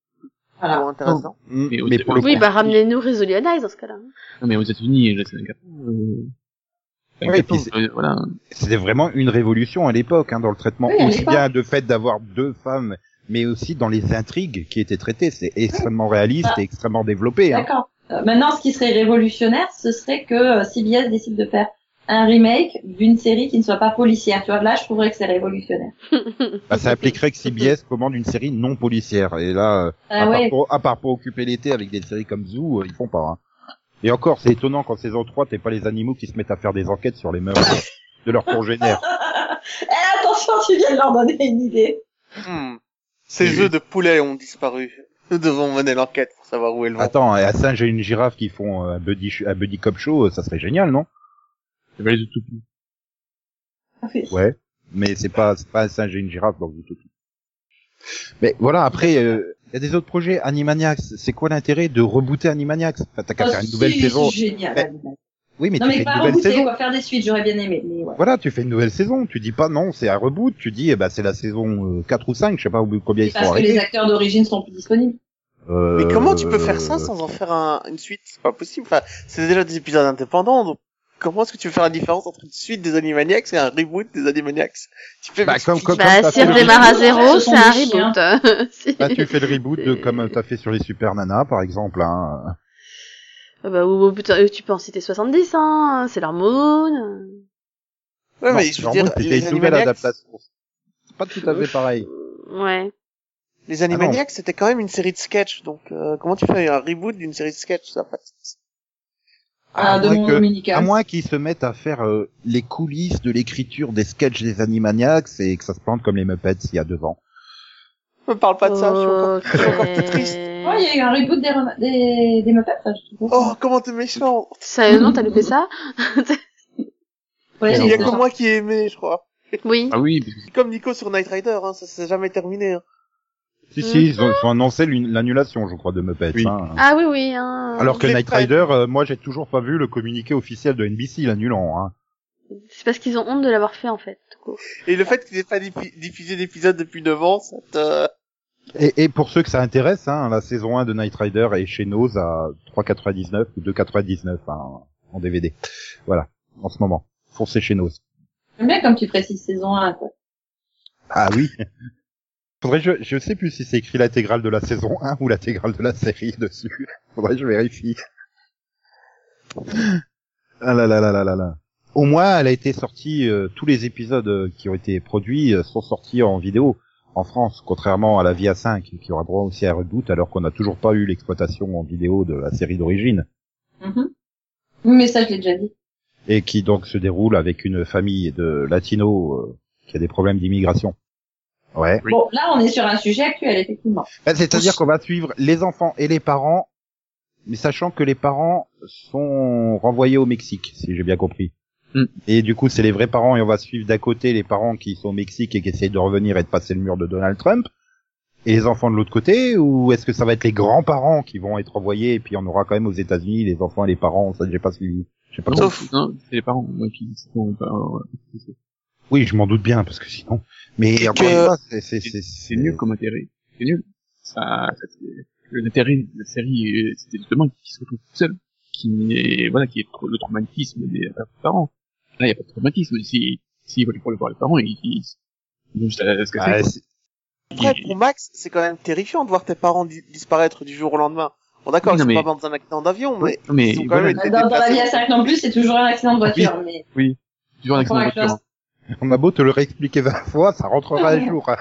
Voilà. plutôt intéressant. Mais Mais pour le Oui, coup, bah ramenez-nous Rizzoli on Ice dans ce cas-là. Non, mais aux États-Unis, là, c'est un euh, Ouais, euh, voilà. c'était vraiment une révolution à l'époque, hein, dans le traitement Oui, aussi bien de fait d'avoir deux femmes mais aussi dans les intrigues qui étaient traitées. C'est extrêmement réaliste Ah. et extrêmement développé. Hein. D'accord. Euh, maintenant, ce qui serait révolutionnaire, ce serait que euh, CBS décide de faire un remake d'une série qui ne soit pas policière. Tu vois, là, je trouverais que c'est révolutionnaire. Bah, ça impliquerait que CBS commande une série non policière. Et là, euh, Ah à, ouais. part pour, à part pour occuper l'été avec des séries comme Zoo, euh, ils font pas. Hein. Et encore, c'est étonnant qu'en saison 3, t'es pas les animaux qui se mettent à faire des enquêtes sur les meurtres de leurs congénères. Eh, attention, tu viens de leur donner une idée. Hmm. Ces Oui. œufs de poulet ont disparu. Nous devons mener l'enquête pour savoir où elles vont. Attends, et à Singe et une girafe qui font euh, un buddy, ch- un buddy cop show, euh, ça serait génial, non? Y avait les utopies. Ah oui. Ouais. Mais c'est pas, c'est pas un singe et une girafe dans Zootopie. Mais voilà, après, euh, il y a des autres projets. Animaniacs, c'est quoi l'intérêt de rebooter Animaniacs? Enfin, T'as qu'à Oh, faire une nouvelle saison. C'est génial. Mais-. Oui, mais non, tu mais fais pas une nouvelle rebooter, saison. quoi. Faire des suites, j'aurais bien aimé. Mais ouais. Voilà, tu fais une nouvelle saison. Tu dis pas non, c'est un reboot. Tu dis, eh ben, c'est la saison euh, 4 ou 5, je sais pas combien ils C'est parce sont que les acteurs d'origine sont plus disponibles. Euh, Mais comment tu peux faire ça sans en faire un, une suite? C'est pas possible. Enfin, c'est déjà des épisodes indépendants, donc comment est-ce que tu veux faire la différence entre une suite des Animaniacs et un reboot des Animaniacs? Tu fais Bah, comme- comme- Bah, si on démarre à zéro, ce c'est sont un reboot. Bah, tu fais le reboot de comme t'as fait sur les Super Nana, par exemple. Hein. Ah bah, ou, ou putain, euh, tu peux en citer 70, hein. C'est leur moon. Ouais, Non, mais je veux dire, les une nouvelle Animaniacs, adaptation. C'est pas tout à fait pareil. Ouais. les Animaniacs, c'était quand même une série de sketchs, donc euh, comment tu fais un reboot d'une série de sketchs Ça. Ah, mon que-. À moins qu'ils se mettent à faire euh, les coulisses de l'écriture des sketchs des Animaniacs et que ça se plante comme les Muppets il y a deux ans. Me parle pas de ça, je suis encore, je suis encore plus triste. Ouais, il y a eu un reboot des, rem- des, des Muppets, ça, je trouve. Oh, comment t'es méchant Sérieusement, t'as loupé ça Ouais, Il y a que moi qui ai aimé, je crois. Oui. Ah oui, parce que Comme Nico sur Night Rider, hein, ça s'est jamais terminé. Hein. Si, si, ils ont, ils ont annoncé l'annulation, je crois, de Muppets. Oui. Hein. Ah oui, oui. Hein. Alors que Night Rider, euh, moi j'ai toujours pas vu le communiqué officiel de NBC l'annulant. Hein. C'est parce qu'ils ont honte de l'avoir fait, en fait. Et le fait qu'il ait pas diffusé d'épisode depuis 9 ans, ça te... Et, et pour ceux que ça intéresse, hein, la saison 1 de Night Rider est chez Nose à 3,99 ou 2,99 hein, en DVD. Voilà, en ce moment. Foncez chez Nose. J'aime bien comme tu précises saison 1, quoi. Ah oui Faudrait, je, je sais plus si c'est écrit l'intégrale de la saison 1 ou l'intégrale de la série dessus. Faudrait que je vérifie. Ah là là là là là là. Au moins, elle a été sortie, euh, tous les épisodes euh, qui ont été produits euh, sont sortis en vidéo en France, contrairement à la Via 5 qui aura droit aussi à un reboot alors qu'on n'a toujours pas eu l'exploitation en vidéo de la série d'origine Mhm. Oui, mais ça, je l'ai déjà dit. et qui donc se déroule avec une famille de latinos euh, qui a des problèmes d'immigration. Ouais. Oui. Bon, là, on est sur un sujet actuel, effectivement. Bah, C'est-à-dire qu'on va suivre les enfants et les parents, mais sachant que les parents sont renvoyés au Mexique, si j'ai bien compris. Mm. Et du coup, c'est les vrais parents et on va suivre d'un côté les parents qui sont au Mexique et qui essayent de revenir et de passer le mur de Donald Trump, et les enfants de l'autre côté, ou est-ce que ça va être les grands-parents qui vont être envoyés et puis on aura quand même aux États-Unis les enfants et les parents, ça j'ai pas suivi. Je sais pas. Sauf- non, c'est les parents, moi, qui sont pas, euh, Oui, je m'en doute bien parce que sinon. Mais encore une fois, c'est c'est c'est c'est c'est nul comme intérêt. C'est nul. Ça, l'intérêt de la série, c'était justement qu'ils se retrouvent tout seuls. Qui est, voilà, qui est le traumatisme des euh, parents. Là, il n'y a pas de traumatisme. Si, s'ils veulent pour voir les parents, ils, ils, juste à Ah, quoi. c'est- Après, pour Max, c'est quand même terrifiant de voir tes parents di- disparaître du jour au lendemain. Bon, d'accord, Oui, ils sont mais- pas morts dans un accident d'avion, mais, mais ils ont quand voilà, même été Dans, dans la vie à 5 non plus, c'est toujours un accident de voiture, mais toujours un accident de voiture. on a beau te le réexpliquer 20 fois, ça rentrera un jour. hein.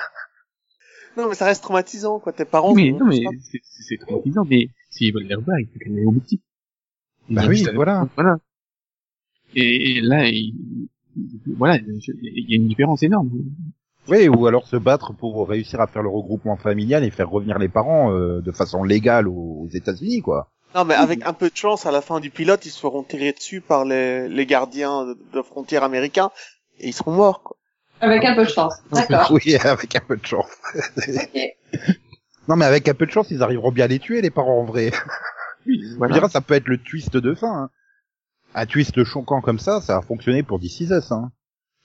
Non, mais ça reste traumatisant, quoi. Tes parents. Oui, mais, non, mais c'est- traumatisant, mais s'ils veulent les revoir, il faut qu'elle Mexique. Ils Bah oui, voilà. Voilà. Et, et là, il, voilà, il y a une différence énorme. Oui, ou alors se battre pour réussir à faire le regroupement familial et faire revenir les parents euh, de façon légale aux, aux États-Unis, quoi. Non, mais avec un peu de chance, à la fin du pilote, ils se feront tirer dessus par les, les gardiens de, de frontières américains et ils seront morts, quoi. avec un peu de chance. D'accord. Oui, avec un peu de chance. Ok. Non, mais avec un peu de chance, ils arriveront bien à les tuer, les parents, en vrai. Oui, voilà. diras, ça peut être le twist de fin. hein. Un twist choquant comme ça, ça a fonctionné pour Us, hein.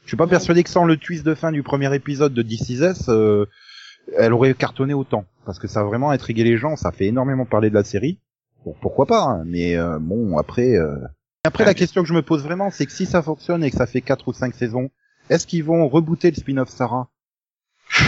Je suis pas persuadé que sans le twist de fin du premier épisode de Us, euh, elle aurait cartonné autant. Parce que ça a vraiment intrigué les gens, ça fait énormément parler de la série. Bon, pourquoi pas, hein, mais euh, bon, après... euh, Après, la question que je me pose vraiment, c'est que si ça fonctionne et que ça fait quatre ou cinq saisons, est-ce qu'ils vont rebooter le spin-off Sarah?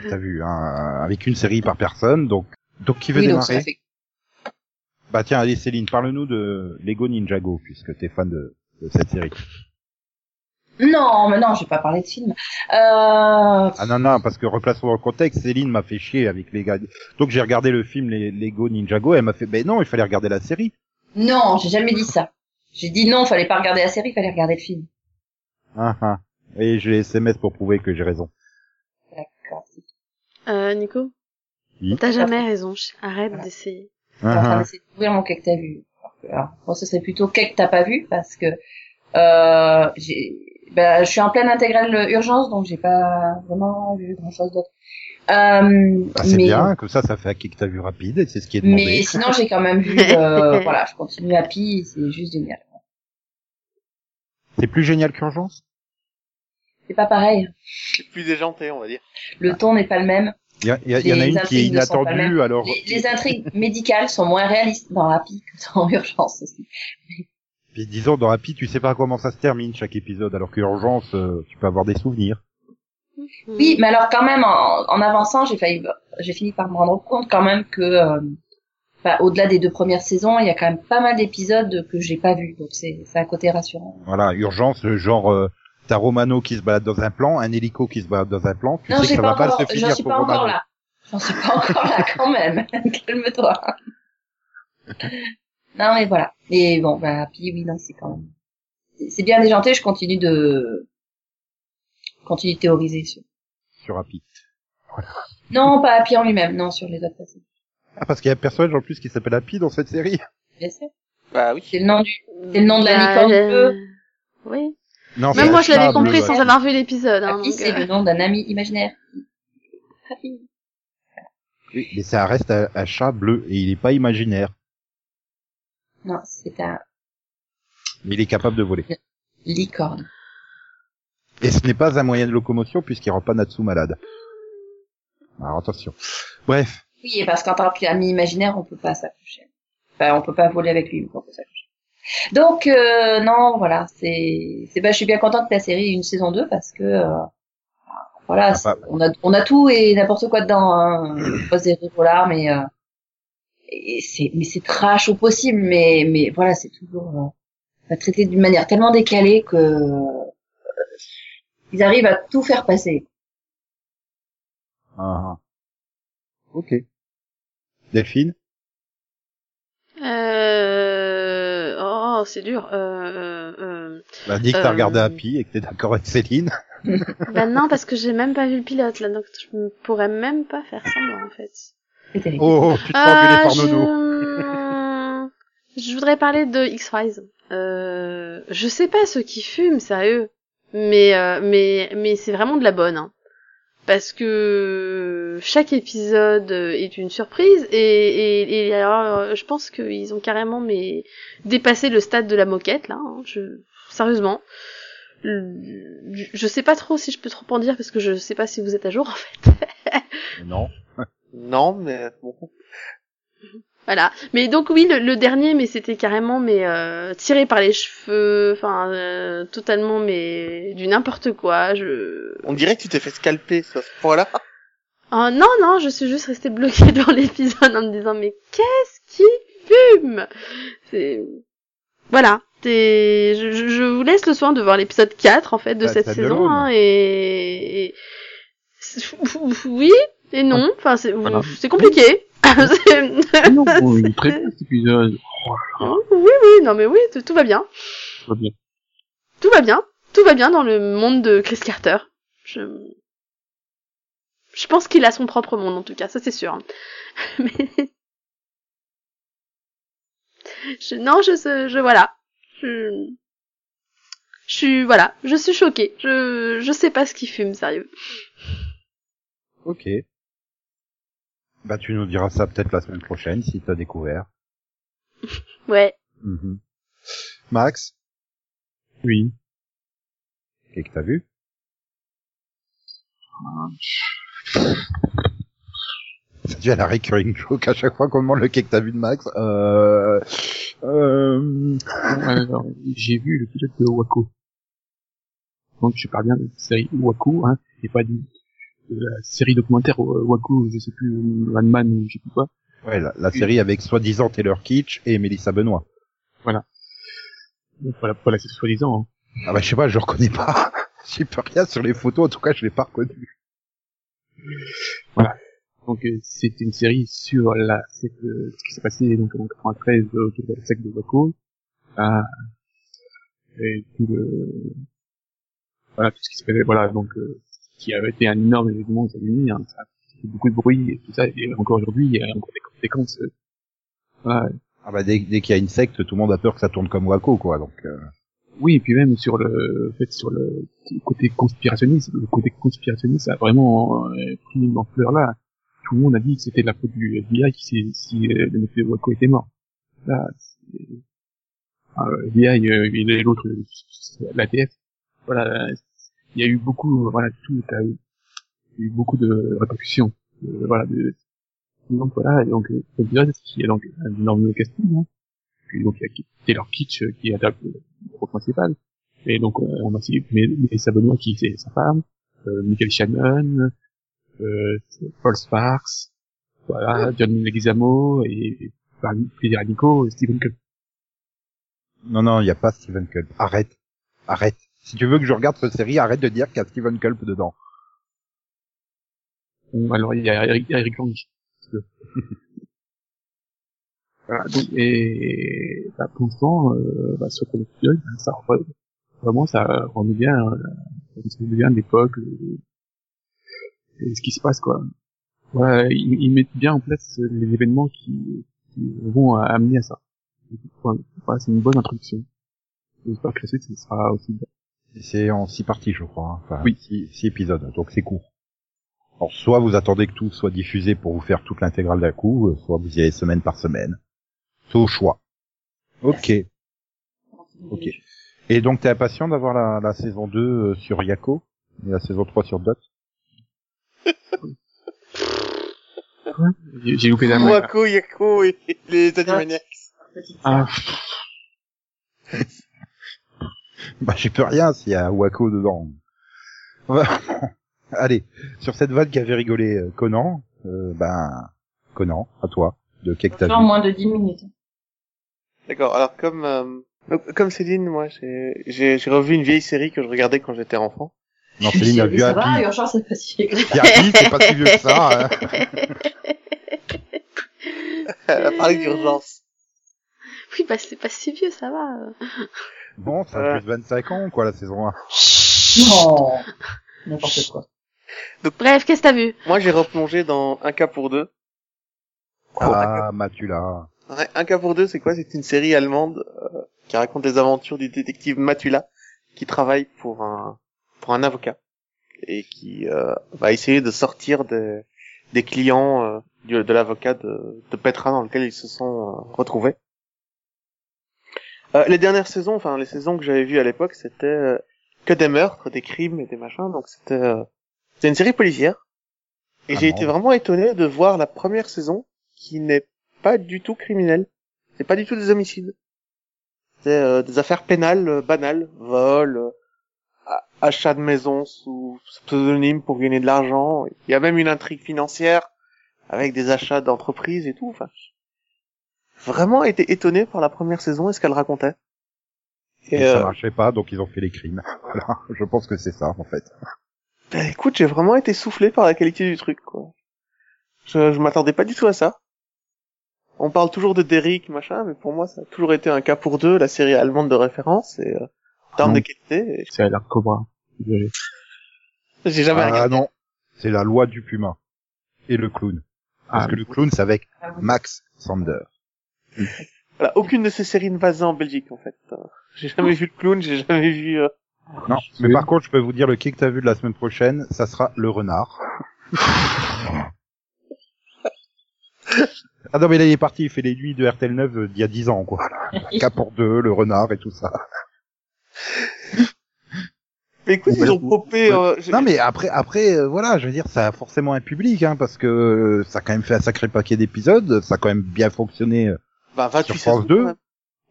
que t'as vu, hein, avec une série par personne. Donc, donc qui veut Oui, donc ça démarrer fait Bah tiens, allez Céline, parle-nous de Lego Ninjago puisque t'es fan de, de cette série. Non, mais non, je vais pas parler de film. Euh... Ah non non, parce que replaçons dans le contexte, Céline m'a fait chier avec les gars. Donc j'ai regardé le film les Lego Ninjago, elle m'a fait, ben non, il fallait regarder la série. Non, j'ai jamais dit ça. J'ai dit non, fallait pas regarder la série, fallait regarder le film. Ah ah. Et j'ai SMS pour prouver que j'ai raison. D'accord. Euh, Nico Oui. T'as jamais raison, arrête d'essayer. Je suis en train Ah, ah. d'essayer de trouver mon quai que t'as vu. Alors moi, ce serait plutôt quai que t'as pas vu parce que euh, j'ai, bah, je suis en pleine intégrale urgence, donc j'ai pas vraiment vu grand chose d'autre. Euh, Bah, c'est mais, bien, comme ça, ça fait un kick que t'as vu rapide, et c'est ce qui est demandé. mais sinon, j'ai quand même vu. Euh, voilà, je continue à pi, c'est juste génial. C'est plus génial qu'Urgence? C'est pas pareil. C'est plus déjanté, on va dire. Le ton n'est pas le même. Il y, a- il y a- il y en a une qui est inattendue, alors... Les, les intrigues médicales sont moins réalistes dans Happy que dans Urgence aussi. Puis disons, dans Happy, tu sais pas comment ça se termine chaque épisode, alors qu'Urgence, euh, tu peux avoir des souvenirs. Oui, mais alors quand même, en, en avançant, j'ai failli, j'ai fini par me rendre compte quand même que, euh, bah, au-delà des deux premières saisons, il y a quand même pas mal d'épisodes que j'ai pas vus, donc c'est, c'est un côté rassurant. Voilà, Urgence, genre... Euh, T'as Romano qui se balade dans un plan, un hélico qui se balade dans un plan, tu non, sais que j'ai ça pas va encore, mal se j'en finir suis pour pas encore là. J'en suis pas encore là quand même. Calme-toi. non, mais voilà. Et bon, bah, puis oui, non, c'est quand même, c'est- bien déjanté, je continue de, continue de théoriser sur. Sur Happy. Non, pas Happy en lui-même, non, sur les autres. Ah, parce qu'il y a un personnage en plus qui s'appelle Happy dans cette série Je sais. Bah oui. C'est le nom du, c'est le nom de la Bah, licorne euh, bleue. Oui. Non, Même c'est moi, je l'avais compris sans avoir vu l'épisode. Hein, c'est euh, le nom d'un ami imaginaire? Happy. Oui, mais ça reste un, un chat bleu, et il est pas imaginaire. Non, c'est un Mais il est capable de voler. licorne. Et ce n'est pas un moyen de locomotion puisqu'il rend pas Natsu malade. Alors attention. Bref. Oui, et parce qu'en tant qu'ami imaginaire, on peut pas s'accrocher. Enfin, on peut pas voler avec lui, mais on peut s'accrocher. Donc, euh, non, voilà, c'est, c'est, bah, je suis bien contente que la série ait une saison 2 parce que, euh, voilà, Ah, bah. on a, on a tout et n'importe quoi dedans, hein. Pas des rigolards, mais, euh, et c'est, mais c'est trash au possible, mais, mais voilà, c'est toujours, euh, traité d'une manière tellement décalée que, euh, ils arrivent à tout faire passer. Ah, ah. Ok. Delphine? Euh... Oh, c'est dur. Euh... euh... Bah dis que t'as Euh. regardé Happy et que t'es d'accord avec Céline. Bah non, parce que j'ai même pas vu le pilote, là, donc je ne pourrais même pas faire semblant, en fait. Oh, oh, tu te fais engueuler Euh, par Nono. je... je voudrais parler de X-Files. Euh... Je sais pas ceux qui fument, sérieux. Mais, euh, mais, mais c'est vraiment de la bonne, hein. Parce que chaque épisode est une surprise et, et, et alors euh, je pense qu'ils ont carrément mais dépassé le stade de la moquette là. hein. Je, sérieusement, je je sais pas trop si je peux trop en dire parce que je sais pas si vous êtes à jour en fait. Non. Non, mais bon. Voilà. Mais donc oui, le, le dernier, mais c'était carrément mais euh, tiré par les cheveux, enfin euh, totalement mais du n'importe quoi. Je On dirait que tu t'es fait scalper, ça, ce point-là. Oh, non non, je suis juste restée bloquée dans l'épisode en me disant mais qu'est-ce qui fume? C'est voilà. Je, je, vous laisse le soin de voir l'épisode 4 en fait de Bah, cette saison hein, et, et- oui et non. Enfin c'est Voilà. c'est compliqué. C'est- non, est très bien cet épisode. Oh là, oui oui non mais oui tout, tout va bien. tout va bien. Tout va bien. Tout va bien dans le monde de Chris Carter. Je, je pense qu'il a son propre monde en tout cas, ça c'est sûr. Mais je, non, je, je, je- voilà, je, je suis, voilà, je suis choquée. Je, je sais pas ce qu'il fume, sérieux. Ok. Bah tu nous diras ça peut-être la semaine prochaine si t'as découvert. Ouais. Mhm. Max, Oui. qu'est-ce que t'as vu? Ça devient la recurring joke à chaque fois qu'on demande le quai que t'as vu de Max. Euh... Euh... J'ai vu le pilote de Waco. Donc je parle bien de la série Waco, hein, et pas du la série documentaire Waku, je sais plus, One Man ou je sais plus quoi. Ouais, la, la série avec soi-disant Taylor Kitsch et Melissa Benoît. Donc, Voilà, voilà, c'est soi-disant. hein. Ah bah je sais pas, je reconnais pas. J'y peux rien sur les photos, en tout cas je l'ai pas reconnu. Donc euh, c'est une série sur la secte, euh, ce qui s'est passé donc en 93 euh, autour de la secte de Waco. Ah, et tout le voilà tout ce qui s'est passé voilà donc euh, qui avait été un énorme événement aux États-Unis, hein, ça a fait beaucoup de bruit et tout ça et encore aujourd'hui il y a encore des conséquences. euh, voilà. Ah bah dès, dès qu'il y a une secte, tout le monde a peur que ça tourne comme Waco quoi, donc... euh, Oui, et puis même sur le en fait sur le côté conspirationniste, le côté conspirationniste a vraiment euh, pris une ampleur là. Tout le monde a dit que c'était la faute du FBI qui s'est- si euh, le de Waco était mort. Là, euh, FBI euh, et l'autre euh, l'ATF. Voilà, euh, il y a eu beaucoup, euh, voilà, tout a eu, il y a eu beaucoup de répercussions. euh, voilà, de, donc voilà, et donc euh, cet épisode qui est donc un énorme casting. Hein. Puis donc il y a Taylor Kitsch euh, qui rôle principal. Et donc, on a aussi Melissa Benoît qui c'est sa femme, euh, Michael Shannon, euh, Paul Sparks, voilà, John Leguizamo et Nico, Stephen Culp. Non, non, il n'y a pas Steven Culp. Arrête. Arrête. Si tu veux que je regarde cette série, arrête de dire qu'il y a Steven Culp dedans. Alors il y a Eric, Eric Lang. Voilà, donc, et bah, pour l'instant, euh, bah, sur bah, ça vraiment ça remet bien, euh, ça remet bien l'époque euh, et ce qui se passe quoi. Voilà, ils, ils mettent bien en place les événements qui, qui vont amener à ça. Voilà, c'est une bonne introduction. J'espère que la suite ce sera aussi bien. C'est en six parties, je crois. hein. Enfin, Oui. Six, six épisodes, donc c'est court. Alors, soit vous attendez que tout soit diffusé pour vous faire toute l'intégrale d'un coup, euh, soit vous y allez semaine par semaine. C'est au choix. Ok. Ok. Et donc, t'es impatient d'avoir la, la saison 2 euh, sur Yako et la saison 3 sur Dot? J'ai j'ai loupé la main. Waco, Yako et les Animaniacs. Ah, Bah, j'y peux rien s'il y a Wako dedans. Allez, sur cette vague qui avait rigolé euh, Conan, euh, ben, Conan, à toi, de qu'est-ce que t'as moins de 10 minutes. D'accord. Alors comme euh, donc, comme Céline, moi j'ai j'ai j'ai revu une vieille série que je regardais quand j'étais enfant. Non, Céline a vu Ça va, Happy. Urgence, c'est pas si Happy, c'est pas si vieux que ça. hein. Elle a parlé d'urgence. Oui, bah c'est pas si vieux, ça va. Bon, ça a plus de 25 ans, quoi, la saison 1. Non. N'importe quoi. Bref, qu'est-ce que t'as vu? Moi j'ai replongé dans Un cas pour deux. Ah, Matula. Ouais, Un cas pour deux, c'est quoi? C'est une série allemande euh, qui raconte les aventures du détective Matula qui travaille pour un pour un avocat et qui euh, va essayer de sortir des des clients euh, de l'avocat de, de Petra dans lequel ils se sont euh, retrouvés. Euh, les dernières saisons, enfin les saisons que j'avais vues à l'époque, c'était euh, que des meurtres, des crimes et des machins, donc c'était euh, c'était une série policière. Et Ah j'ai été vraiment étonné de voir la première saison qui n'est pas du tout criminelle. C'est pas du tout des homicides. C'est euh, des affaires pénales euh, banales, vol, euh, achat de maison sous pseudonyme pour gagner de l'argent. Il y a même une intrigue financière avec des achats d'entreprises et tout. Enfin, j'ai vraiment été étonné par la première saison et ce qu'elle racontait. Et Et ça euh, marchait pas, donc ils ont fait les crimes. Voilà, je pense que c'est ça, en fait. bah, écoute, j'ai vraiment été soufflé par la qualité du truc. Quoi. Je, je m'attendais pas du tout à ça. On parle toujours de Derrick, machin, mais pour moi, ça a toujours été un cas pour deux, la série allemande de référence, et euh, en termes de qualité, c'est l'air Cobra. Désolé. j'ai jamais Ah regardé. non, c'est la loi du puma. Et le clown. Parce Ah, que le clown, c'est avec Ah. Max Sander. Voilà, aucune de ces séries ne va en Belgique, en fait. J'ai jamais vu le clown, j'ai jamais vu... euh, Non, mais Oui. par contre, je peux vous dire le kick que t'as vu de la semaine prochaine, ça sera le renard. ah non, mais là, il est parti, il fait les nuits de RTL 9 euh, d'il y a 10 ans, quoi. Cap pour deux, le renard et tout ça. Mais écoute, Ouais, ils ont popé... euh, Non, mais après, après, euh, voilà, je veux dire, ça a forcément un public, hein, parce que euh, ça a quand même fait un sacré paquet d'épisodes, ça a quand même bien fonctionné. euh, Bah, 28 sur France saisons, 2.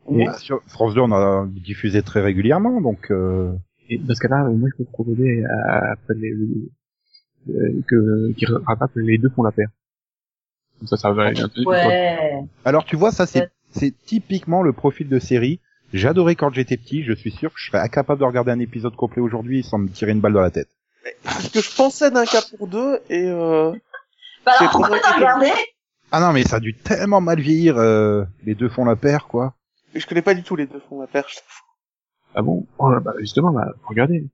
quand même. Et sur France 2, on a diffusé très régulièrement, donc... Euh... Et dans ce cas-là, moi, je peux proposer à, après les, euh, que qui rattrape les deux font la paire. Comme ça, ça va. un peu- Ouais. Alors tu vois, ça c'est typiquement le profil de série. J'adorais quand j'étais petit. Je suis sûr que je serais incapable de regarder un épisode complet aujourd'hui sans me tirer une balle dans la tête. Ce que je pensais d'un cas pour deux et euh, Bah alors, pourquoi t'as regardé? Ah non, mais ça a dû tellement mal vieillir. euh, les deux font la paire, quoi. je connais pas du tout les deux fonds la perche. Ah bon? Oh, bah, Justement, bah, regardez.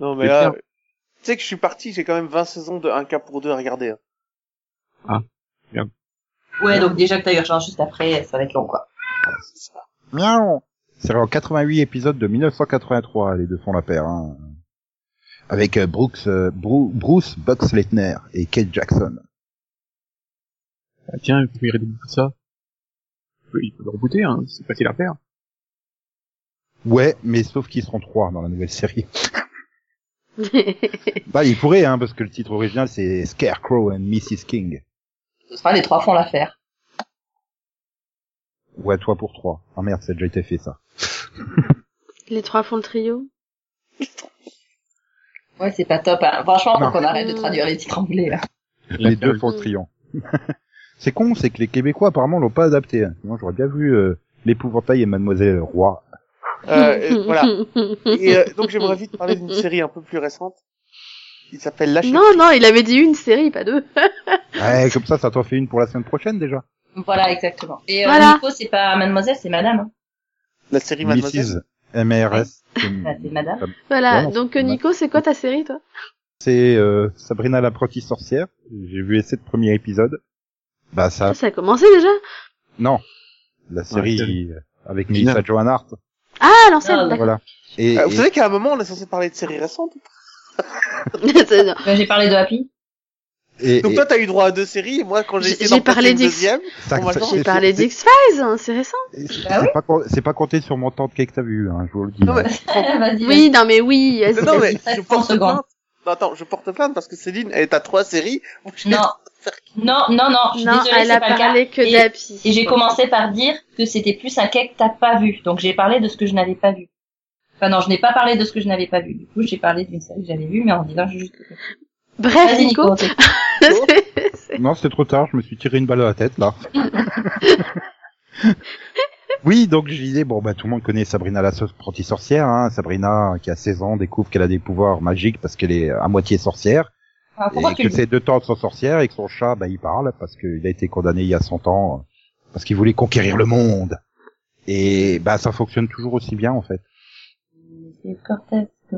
Non mais là, tu sais que je suis parti, j'ai quand même 20 saisons de un cas pour deux à regarder. hein. Ouais, donc déjà que t'as urgence juste après, ça va être long, quoi. C'est ça. Miaou C'est en 88 épisodes de 1983, les deux font la paire. Hein. Avec euh, Brooks, euh, Bru- Bruce Boxleitner et Kate Jackson. Ah, tiens, il faut virer tout ça. Il peut- Il peut le rebooter, hein. C'est facile à faire. Ouais, mais sauf qu'ils seront trois dans la nouvelle série. Bah, il pourrait, hein, parce que le titre original c'est Scarecrow and Mrs. King. Ce sera les trois font l'affaire. Ou à toi pour trois. Ah merde, ça a déjà été fait ça. Les trois font le trio. Ouais, c'est pas top. Hein. Franchement, faut qu'on arrête de traduire les titres anglais, là. Les deux font le triomphe. c'est con, c'est que les Québécois apparemment l'ont pas adapté. hein. Sinon j'aurais bien vu euh, l'épouvantail et Mademoiselle Roi. Euh, et voilà. Et euh, donc j'aimerais vite parler d'une série un peu plus récente qui s'appelle Lâcher non, non, il avait dit une série, pas deux. Ouais, comme ça, ça t'en fait une pour la semaine prochaine déjà. Voilà, exactement. Et euh, Voilà. Nico, c'est pas mademoiselle, c'est madame. Hein. la série Mademoiselle. Mrs. MRS. Bah, c'est madame. Voilà. Ouais, Donc Nico, c'est quoi ta série, toi? C'est euh, Sabrina l'apprentie sorcière. J'ai vu les sept premiers épisodes. Bah ça, Ça, a commencé déjà? Non. La série euh, avec. Melissa Joan Hart. Ah, l'ancienne, Ah, d'accord. Voilà. Et, Euh, vous et- savez qu'à un moment on est censé parler de séries récentes. Bah, j'ai parlé de Happy. et- Donc et- toi t'as eu droit à deux séries et moi quand j'ai J'ai- essayé d'en une deuxième. J'ai parlé d'X-Files, hein, c'est récent. C'est Bah oui. pas, com- c'est pas compté sur mon temps de cake que t'as vu, hein, je vous le dis. Non, hein. mais-. Oui, non mais oui, vas-y, Non, mais je 30 porte plainte. Non, attends, je porte plainte parce que Céline, elle est à trois séries. Non. Non, non, non, je suis Non, désolée, elle a pas le cas. parlé que d'Happy. Et j'ai commencé par dire que c'était plus un quai que t'as pas vu. Donc j'ai parlé de ce que je n'avais pas vu. Enfin non, je n'ai pas parlé de ce que je n'avais pas vu. Du coup, j'ai parlé d'une série que j'avais vue, mais en disant juste... Bref, Vas-y, Nico. Nico. Non, c'était trop tard, je me suis tiré une balle à la tête, là. oui, donc je disais, bon, bah, tout le monde connaît Sabrina la apprentie sorcière, hein. Sabrina, qui a 16 ans, découvre qu'elle a des pouvoirs magiques parce qu'elle est à moitié sorcière. Ah, et que dis ses deux tantes sont sorcières et que son chat, bah, il parle parce qu'il a été condamné il y a 100 ans, parce qu'il voulait conquérir le monde. Et, bah, ça fonctionne toujours aussi bien, en fait. C'est.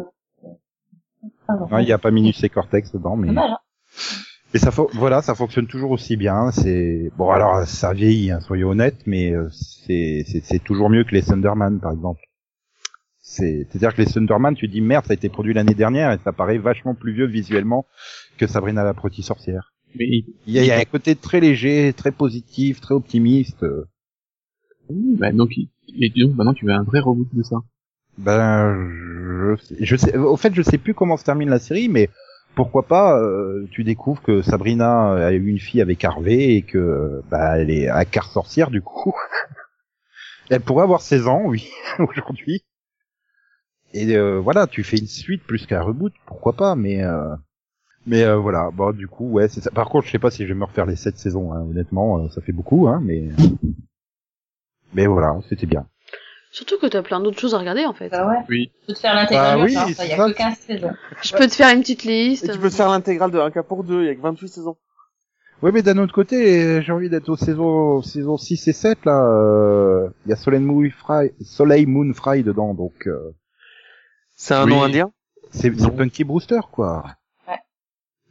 Pardon. Hein, Il n'y a pas Minus et Cortex dedans, mais... Dommage, hein. Et ça, voilà, ça fonctionne toujours aussi bien. C'est bon, alors ça vieillit, hein, soyons honnêtes, mais euh, c'est c'est c'est toujours mieux que les Thunderman, par exemple. C'est c'est-à-dire que les Thunderman, tu dis merde, ça a été produit l'année dernière et ça paraît vachement plus vieux visuellement que Sabrina l'apprentie sorcière. Mais il- y a, il y a un côté très léger, très positif, très optimiste. euh, bah, donc, il- et donc maintenant tu veux un vrai reboot de ça. Ben, je, sais- je sais, au fait, je sais plus comment se termine la série, mais pourquoi pas, euh, tu découvres que Sabrina a eu une fille avec Harvey et que, bah, elle est à quart sorcière, du coup. elle pourrait avoir 16 ans, oui, aujourd'hui. Et euh, voilà, tu fais une suite plus qu'un reboot, pourquoi pas, mais euh, mais euh, voilà, bon, du coup, ouais, c'est ça. Par contre, je sais pas si je vais me refaire les 7 saisons, hein, honnêtement, euh, ça fait beaucoup, hein, mais mais voilà, c'était bien. Surtout que t'as plein d'autres choses à regarder, en fait. Bah ouais. Oui. Tu peux te faire l'intégrale, Bah oui, il y a que 15 saisons. Je peux te faire une petite liste. Et tu peux te faire l'intégrale de un cas pour deux, il y a que 28 saisons. Ouais, mais d'un autre côté, euh, j'ai envie d'être aux saisons, saison 6 et 7, là. euh, Il y a Soleil Moon Fry, Soleil Moon Fry dedans, donc euh, C'est un Oui. nom indien? C'est. Punky Brewster, quoi. Ouais.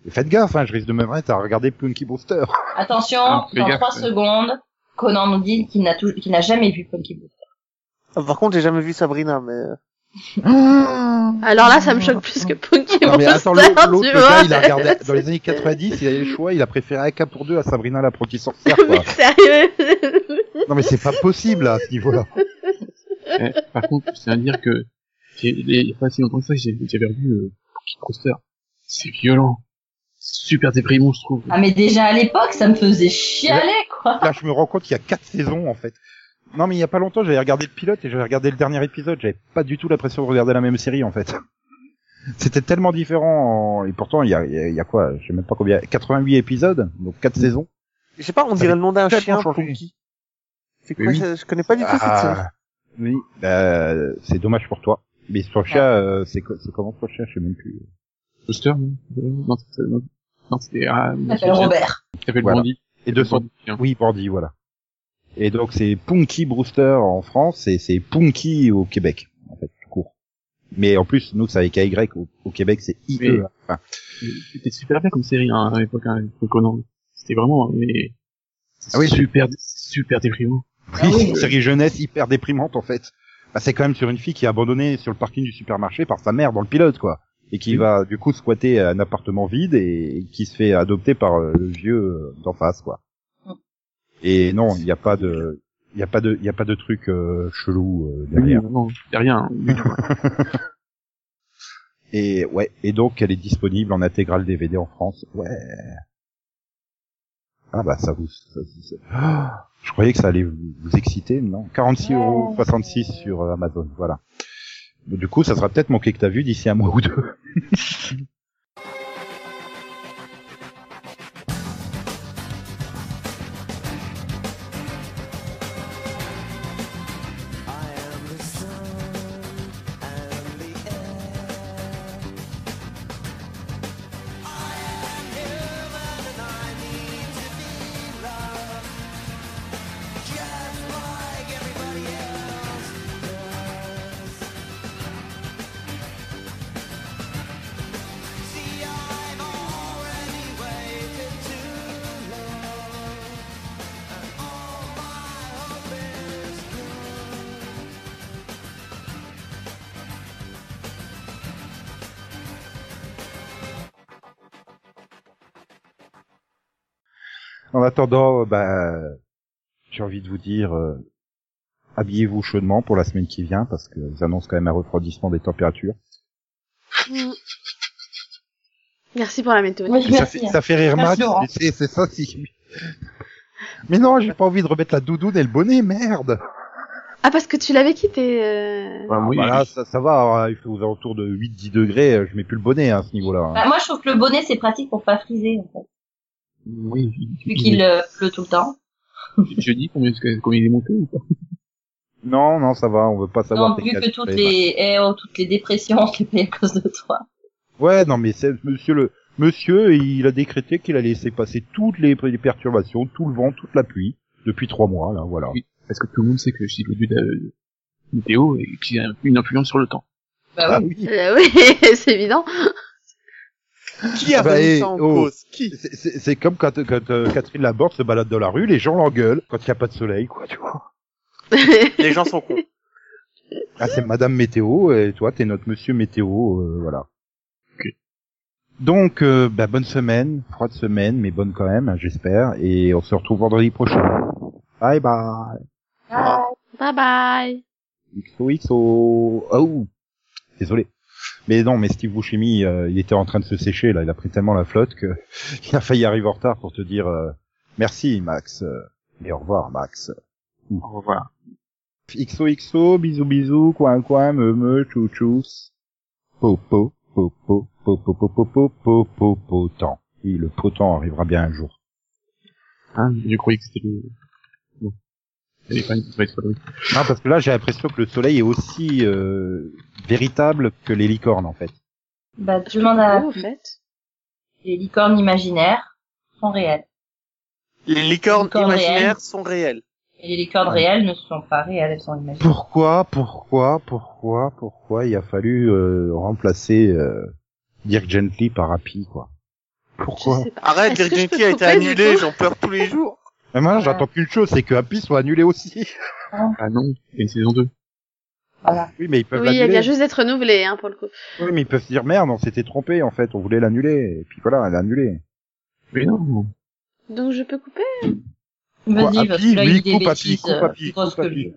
Et faites gaffe, hein, je risque de me mettre à regarder Punky Brewster. Attention, Ah, dans gaffe, 3 ouais. secondes, Conan nous dit qu'il n'a tou- qu'il n'a jamais vu Punky Brewster. Ah, Par contre, j'ai jamais vu Sabrina, mais... euh, Alors là, ça me choque plus que Punky Non, mais attends, l'autre, tu le vois. gars, il a regardé, dans les années 90, il avait le choix, il a préféré un cas pour deux à Sabrina l'apprentie sorcière, quoi. Mais sérieux Non, mais c'est pas possible, là, à ce niveau-là. Eh, par contre, c'est à dire que il y a pas si longtemps que ça, j'ai- j'avais revu euh, Kid Coaster. C'est violent. Super déprimant, je trouve. Ah mais déjà à l'époque, ça me faisait chialer, quoi. Là, je me rends compte qu'il y a quatre saisons, en fait. Non, mais il y a pas longtemps, j'avais regardé le pilote et j'avais regardé le dernier épisode. J'avais pas du tout l'impression de regarder la même série, en fait. C'était tellement différent, en- et pourtant il y a, il y a- il y a quoi, je sais même pas combien, 88 épisodes, donc 4 saisons. Je sais pas, on Ça dirait le nom d'un chien. Punky. C'est quoi, Oui. je, je connais pas du tout cette série. Ah, oui, bah, c'est dommage pour toi. Mais son chat, euh, c'est co- c'est comment son chien, je sais même plus. Foster, non? Euh, Non, c'était non, c'était ah, Il s'appelle Robert. Il s'appelle Voilà. Brandy. Et de son, oui, Brandy, voilà. Et donc c'est Punky Brewster en France et c'est Punky au Québec, en fait, tout court. Mais en plus, nous, c'est avec AY, au, au Québec, c'est IE. Oui. Enfin, C'était super bien comme série hein, à l'époque, hein, Conan. C'était vraiment, mais Ah oui, super, super déprimant. Oui, Ah oui. une série jeunesse hyper déprimante en fait. Bah, c'est quand même sur une fille qui est abandonnée sur le parking du supermarché par sa mère dans le pilote quoi. Et qui Oui. va du coup squatter un appartement vide et qui se fait adopter par euh, le vieux euh, d'en face quoi. Et non, il n'y a pas de il y a pas de il y a pas de truc euh, chelou euh, Oui, derrière. non, y a rien du tout. Et ouais, et donc elle est disponible en intégrale DVD en France. Ouais. Ah bah ça vous ça- ça- je croyais que ça allait vous, vous exciter, non? 46 Ouais. euros 66 sur euh, Amazon, voilà. Du coup, ça sera peut-être mon que t'as vu d'ici un mois ou deux. attendant, euh, bah, j'ai envie de vous dire, euh, habillez-vous chaudement pour la semaine qui vient parce que j'annonce quand même un refroidissement des températures. Mm. Merci pour la météo. Oui, ça, fait, ça fait rire Max, c'est ça si. Mais non, j'ai pas envie de remettre la doudoune et le bonnet, merde. Ah, parce que tu l'avais quitté. Euh... Enfin, oui, Voilà, ça, ça va, hein, il fait aux alentours de 8-10 degrés, je mets plus le bonnet hein, à ce niveau-là. hein. Bah, moi, je trouve que le bonnet, c'est pratique pour pas friser, en fait. Oui, Vu qu'il euh, pleut tout le temps. Je dis combien, combien il est monté ou pas? Non, non, ça va, on veut pas savoir. Non, vu que toutes les, eh, oh, toutes les dépressions, je les paye à cause de toi. Ouais, non, mais c'est monsieur le monsieur, il a décrété qu'il allait laisser passer toutes les, les perturbations, tout le vent, toute la pluie depuis trois mois, là, voilà. Oui. Parce que tout le monde sait que je suis le but de météo et qu'il a une influence sur le temps. Bah Ah oui. oui. Euh, oui, c'est évident. Qui a Ah bah, remis ça en oh. cause? Qui? C'est- C'est c'est comme quand, quand euh, Catherine Laborde se balade dans la rue, les gens l'engueulent quand il n'y a pas de soleil, quoi, tu vois. Les gens sont cons. Ah, c'est Madame Météo, et toi, t'es notre Monsieur Météo, euh, voilà. Ok. Donc, euh, bah, bonne semaine, froide semaine, mais bonne quand même, hein, j'espère, et on se retrouve vendredi prochain. Bye bye. Bye bye. XOXO. Oh, désolé. Mais non, mais Steve Buscemi, euh, il était en train de se sécher là. Il a pris tellement la flotte que il a failli arriver en retard pour te dire euh, merci Max euh, et au revoir Max. Au revoir. XOXO, bisous bisous, coin coin, me me, chou chous. Popo, popo, popo, popo, popo, popo, potant. Oui, le potent arrivera bien un jour. Hein, croyais que c'était. Elle est Non, parce que là, j'ai l'impression que le soleil est aussi euh, véritable que les licornes en fait. Bah, tu demandes à au fait. les licornes imaginaires sont réelles. Les licornes Licornes imaginaires réelles. sont réelles. Et les licornes réelles ne sont pas réelles, elles sont imaginaires. Pourquoi, pourquoi, pourquoi, pourquoi il a fallu euh, remplacer euh, Dirk Gently par Happy, quoi? Pourquoi? Arrête, Virginity peux a été annulé, j'en pleure tous les jours. Mais moi, j'attends qu'une chose, c'est que Happy soit annulé aussi. Ah non, il y a une saison 2. Voilà. Oui, mais ils peuvent Oui, elle vient juste d'être renouvelée, hein, pour le coup. Oui, mais ils peuvent se dire merde, on s'était trompé en fait, on voulait l'annuler, et puis voilà, elle est annulée. Mais non. Donc je peux couper? Vas-y, parce Happy, que là, oui, il dit des coupe Happy, bêtises coupe Happy.